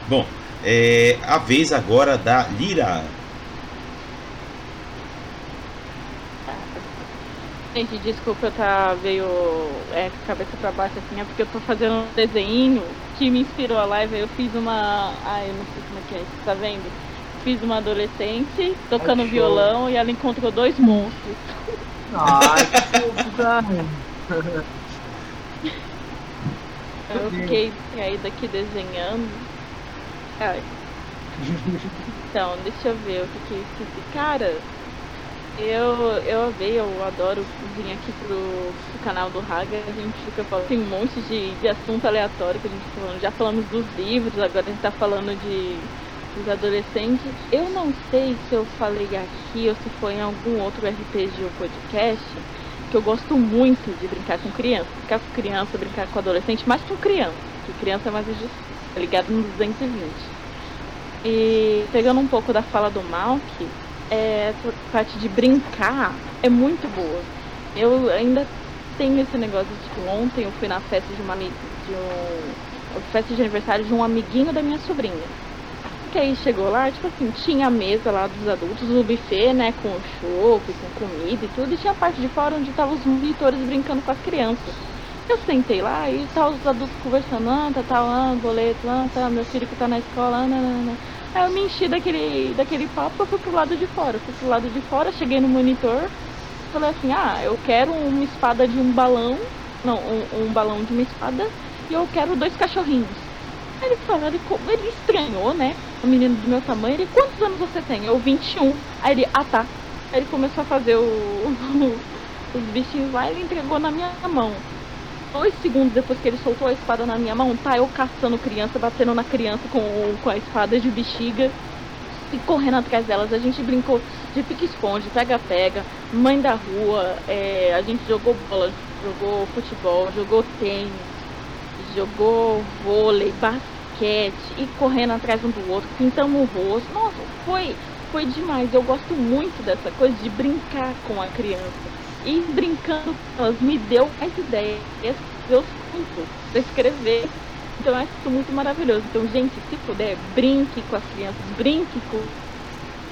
Bom, é a vez agora da Lira. Gente, desculpa eu tá veio é, cabeça pra baixo assim, é porque eu tô fazendo um desenho que me inspirou a live, aí eu fiz uma. Ai, eu não sei como é que é isso, tá vendo? Fiz uma adolescente tocando Ai, violão e ela encontrou dois monstros. Ai, que fofo. Eu fiquei aí daqui desenhando. Ai. Então, deixa eu ver o que que esqueci. Cara, eu, eu amei, eu adoro vir aqui pro, pro canal do Raga. A gente fica falando, tem um monte de, de assunto aleatório que a gente tá falando. Já falamos dos livros, agora a gente tá falando de dos adolescentes. Eu não sei se eu falei aqui ou se foi em algum outro RPG ou podcast que eu gosto muito de brincar com criança. Brincar com criança, brincar com adolescente, mais com criança, porque criança é mais justo, tá ligado no 220. E pegando um pouco da fala do Malk, é, essa parte de brincar é muito boa. Eu ainda tenho esse negócio de ontem eu fui na festa de uma de um festa de aniversário de um amiguinho da minha sobrinha. Que aí chegou lá, tipo assim, tinha a mesa lá dos adultos, o buffet, né, com chopp, com comida e tudo, e tinha a parte de fora onde estavam os monitores brincando com as crianças. Eu sentei lá e tá os adultos conversando, ah, tá, tá, ah, boleto, ah, tá, meu filho que tá na escola, ah, não, não, não. Aí eu me enchi daquele, daquele papo, eu fui pro lado de fora. Fui pro lado de fora, cheguei no monitor, falei assim, ah, eu quero uma espada de um balão, não, um, um balão de uma espada, e eu quero dois cachorrinhos. Ele falou, ele, estranhou, né? O menino do meu tamanho, ele, quantos anos você tem? Eu, 21. Aí ele, ah tá. Aí ele começou a fazer o, os bichinhos lá ele entregou na minha mão. Dois segundos depois que ele soltou a espada na minha mão, tá eu caçando criança, batendo na criança com, com a espada de bexiga e correndo atrás delas. A gente brincou de pique-esconde, pega-pega, mãe da rua, é, a gente jogou bola, jogou futebol, jogou tênis, jogou vôlei, basquete e correndo atrás um do outro, pintamos o rosto. Nossa, foi, foi demais. Eu gosto muito dessa coisa de brincar com a criança. E brincando com elas me deu mais ideias, meus contos, pra escrever. Então eu acho isso muito maravilhoso. Então, gente, se puder, brinque com as crianças, brinque com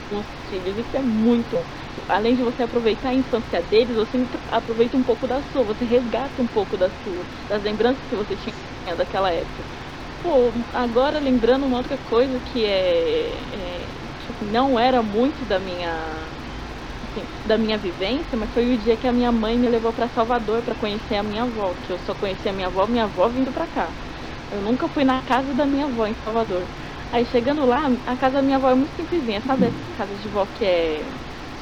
os filhos. Isso é muito. Além de você aproveitar a infância deles, você aproveita um pouco da sua, você resgata um pouco da sua, das lembranças que você tinha daquela época. Pô, agora lembrando uma outra coisa que é, é tipo, não era muito da minha assim, da minha vivência, mas foi o dia que a minha mãe me levou para Salvador para conhecer a minha avó, que eu só conheci a minha avó, minha avó vindo pra cá. Eu nunca fui na casa da minha avó em Salvador. Aí chegando lá, a casa da minha avó é muito simplesinha, sabe essas casas de vó que é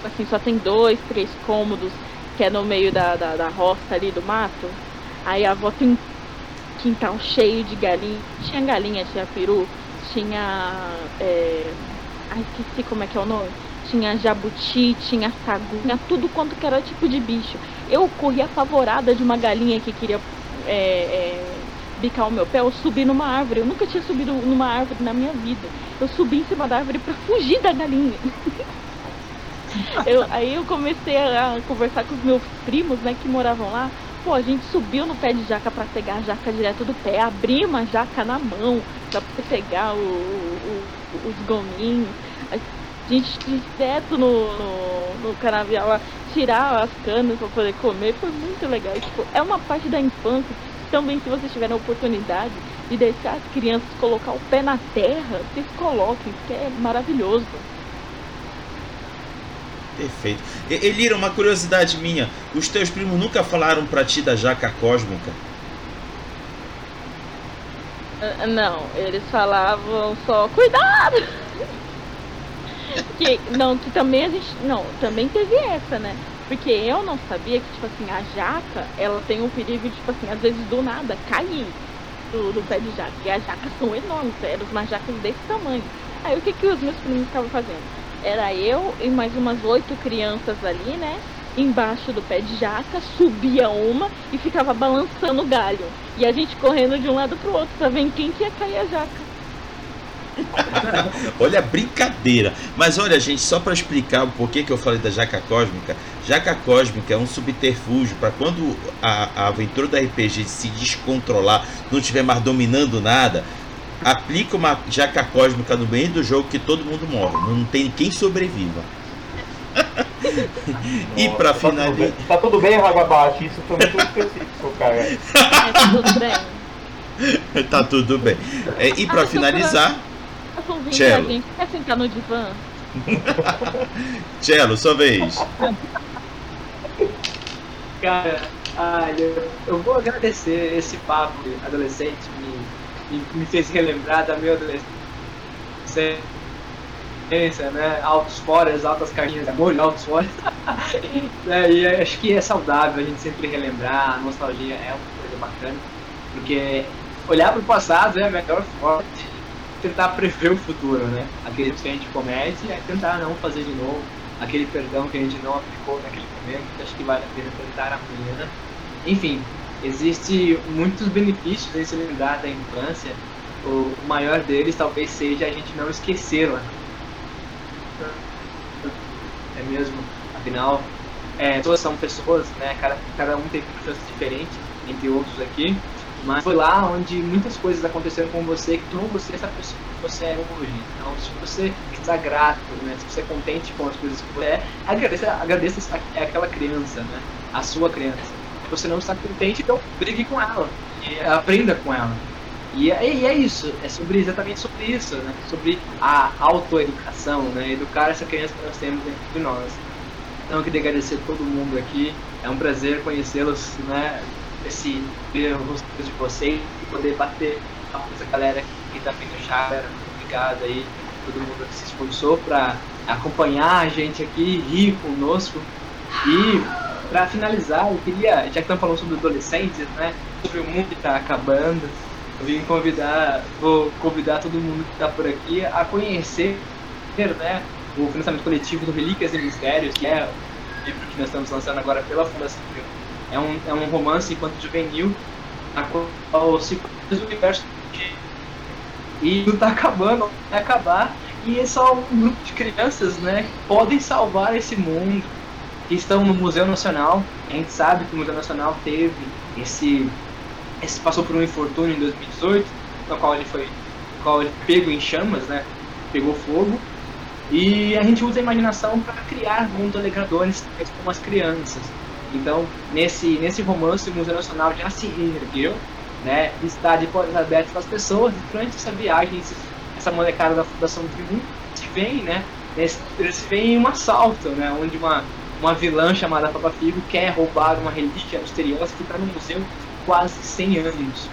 assim, só tem dois, três cômodos, que é no meio da, da, da roça ali do mato. Aí a avó tem um quintal cheio de galinha. Tinha galinha, tinha peru, tinha. É... Ai, esqueci como é que é o nome. Tinha jabuti, tinha sagu, tinha tudo quanto que era tipo de bicho. Eu corri apavorada de uma galinha que queria é, é, bicar o meu pé, eu subi numa árvore. Eu nunca tinha subido numa árvore na minha vida. Eu subi em cima da árvore pra fugir da galinha. Eu- aí eu comecei a conversar com os meus primos, né, que moravam lá. Pô, a gente subiu no pé de jaca pra pegar a jaca direto do pé, abrir uma jaca na mão pra você pegar o, o- o- os gominhos. A gente direto no, no, no canavial lá, tirar as canas pra poder comer, foi muito legal. Tipo, é uma parte da infância. Também, se vocês tiverem a oportunidade de deixar as crianças colocar o pé na terra, vocês coloquem, porque é maravilhoso. Perfeito. Elira, uma curiosidade minha. Os teus primos nunca falaram pra ti da jaca cósmica? Ah, Não, eles falavam só cuidado. que não, que também a gente, não, também teve essa, né? Porque eu não sabia que tipo assim, a jaca, ela tem um perigo tipo assim, às vezes do nada cair do, do pé de jaca. E as jacas são enormes, eram umas jacas desse tamanho. Aí o que que os meus primos estavam fazendo? Era eu e mais umas oito crianças ali, né? embaixo do pé de jaca, subia uma e ficava balançando o galho. E a gente correndo de um lado pro outro pra ver em quem que ia cair a jaca. olha, brincadeira. Mas olha, gente, só para explicar o porquê que eu falei da jaca cósmica. Jaca cósmica é um subterfúgio para quando a, a aventura do RPG se descontrolar, não estiver mais dominando nada, aplica uma jaca cósmica no meio do jogo que todo mundo morre. Não tem quem sobreviva. e para finalizar. Tá tudo bem, Ragabaixo? Isso foi muito específico, cara. É tudo bem. tá tudo bem. É, e para finalizar. Cello. Gente. Quer sentar no divã? Cello, sua vez. Cara, ai, eu, eu vou agradecer esse papo adolescente, me, me, me fez relembrar da minha adolescência né? Altos foras, altas carinhas de amor, altos foras. é, e acho que é saudável a gente sempre relembrar, a nostalgia é uma coisa bacana, porque olhar para o passado é a melhor forma de tentar prever o futuro, né? Aquele que a gente comete é tentar não fazer de novo, aquele perdão que a gente não aplicou naquele momento, acho que vale a pena tentar amanhã. Enfim, existe muitos benefícios em se lembrar da infância. O maior deles talvez seja a gente não esquecê-la é mesmo, afinal, é, todas são pessoas, né? Cada, cada um tem circunstâncias diferentes entre outros aqui, mas foi lá onde muitas coisas aconteceram com você que tornou você essa pessoa que você é hoje. Então, se você está grato, né? Se você é contente com as coisas que você é, agradeça, agradeça aquela criança, né? A sua criança. Você não está contente, então brigue com ela e aprenda com ela. E é, e é, isso, é sobre exatamente sobre isso, né? Sobre a autoeducação, né? Educar essa criança que nós temos dentro de nós. Então eu queria agradecer a todo mundo aqui. É um prazer conhecê-los, né? Esse ver o rosto de vocês e poder bater com essa galera que está vindo chat. Muito obrigado aí, todo mundo que se esforçou para acompanhar a gente aqui, rir conosco. E para finalizar, eu queria, já que estamos falando sobre adolescentes, né? Sobre o mundo que está acabando eu vim convidar, vou convidar todo mundo que está por aqui a conhecer né, o financiamento coletivo do Relíquias e Mistérios, que é o livro que nós estamos lançando agora pela Fundação É um, é um romance enquanto juvenil, na qual se o universo e não está acabando, vai acabar, e é só um grupo de crianças né, que podem salvar esse mundo, que estão no Museu Nacional. A gente sabe que o Museu Nacional teve esse esse passou por um infortúnio em 2018, no qual ele foi no qual ele pego em chamas, né? Pegou fogo. E a gente usa a imaginação para criar mundos alegradores como as crianças. Então, nesse, nesse romance, o Museu Nacional já se reergueu, né? Está de portas abertas para as pessoas. E durante essa viagem, essa molecada da Fundação Triunfo se vem, né? Eles vem em um assalto, né? Onde uma, uma vilã chamada Papa Figo quer roubar uma relíquia misteriosa que está no museu quase 100 anos.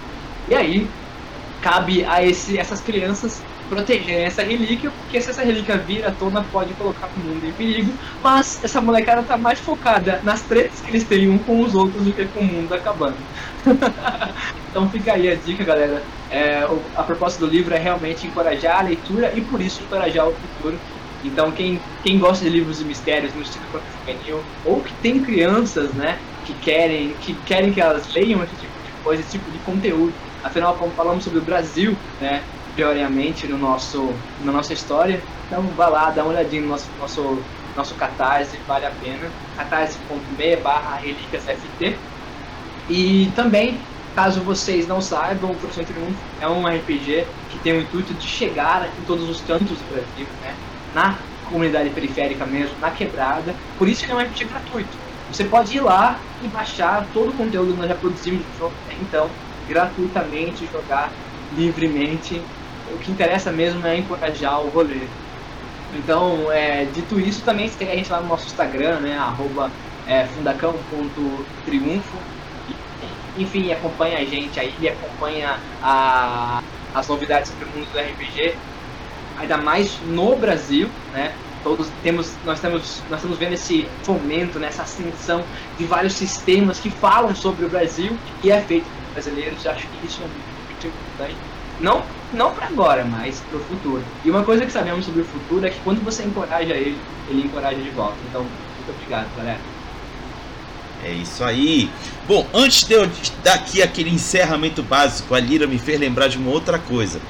E aí, cabe a esse, essas crianças protegerem essa relíquia, porque se essa relíquia vir à tona, pode colocar o mundo em perigo. Mas essa molecada tá mais focada nas tretas que eles um com os outros do que com o mundo acabando. então fica aí a dica, galera. É, a proposta do livro é realmente encorajar a leitura e por isso encorajar o futuro. Então quem, quem gosta de livros de mistérios no estilo juvenil ou que tem crianças, né, que querem que querem que elas leiam esse tipo de coisa, esse tipo de conteúdo. Afinal, como falamos sobre o Brasil, né, teoricamente no nosso na nossa história, então vá lá, dá uma olhadinha no nosso nosso nosso catarse, vale a pena. catarse.me barra relíquiasft. E também, caso vocês não saibam, o Professor Triunfo é um RPG que tem o intuito de chegar em todos os cantos do Brasil, né? Na comunidade periférica mesmo, na quebrada. Por isso ele é um RPG gratuito você pode ir lá e baixar todo o conteúdo que nós já produzimos jogo até então, gratuitamente, jogar livremente. O que interessa mesmo é encorajar o rolê. Então, é, dito isso, também segue a gente lá no nosso Instagram, né, arroba é, fundacão.triunfo. Enfim, acompanha a gente aí, acompanha a, as novidades sobre o mundo do RPG, ainda mais no Brasil, né? todos temos nós temos nós estamos vendo esse fomento nessa ascensão de vários sistemas que falam sobre o Brasil e é feito por brasileiros acho que isso é muito importante não não para agora mas para o futuro e uma coisa que sabemos sobre o futuro é que quando você encoraja ele ele encoraja de volta então muito obrigado galera É isso aí. Bom, antes de eu dar aqui aquele encerramento básico, a Lira me fez lembrar de uma outra coisa.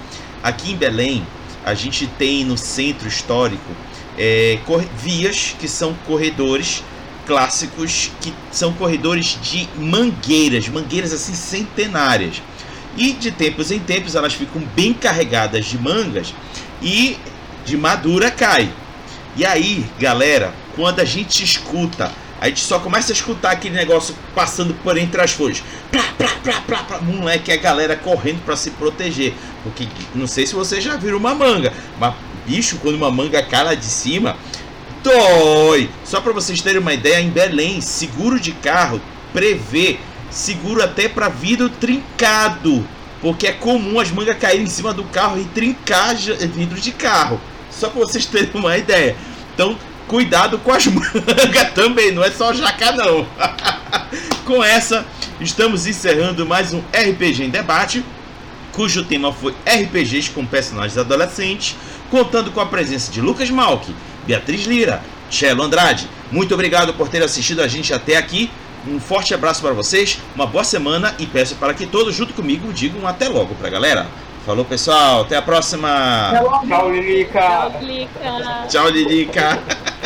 Aqui em Belém, a gente tem no centro histórico é, vias que são corredores clássicos, que são corredores de mangueiras, mangueiras assim centenárias. E de tempos em tempos elas ficam bem carregadas de mangas e de madura cai. E aí, galera, quando a gente escuta, a gente só começa a escutar aquele negócio passando por entre as folhas. Plá, plá, plá, plá, plá. Moleque, a galera correndo para se proteger. Porque não sei se vocês já viram uma manga, mas bicho, quando uma manga cai lá de cima, dói. Só para vocês terem uma ideia, em Belém, seguro de carro prevê seguro até para vidro trincado. Porque é comum as mangas caírem em cima do carro e trincar vidro de carro. Só para vocês terem uma ideia. Então, cuidado com as mangas também, não é só jaca não. com essa, estamos encerrando mais um RPG em debate, cujo tema foi RPGs com personagens adolescentes, contando com a presença de Lucas Malk, Beatriz Lira, Chelo Andrade. Muito obrigado por ter assistido a gente até aqui. Um forte abraço para vocês, uma boa semana e peço para que todos junto comigo digam até logo pra galera. Falou pessoal, até a próxima. Tchau, Lilica. Tchau, Lilica. Tchau, Lilica.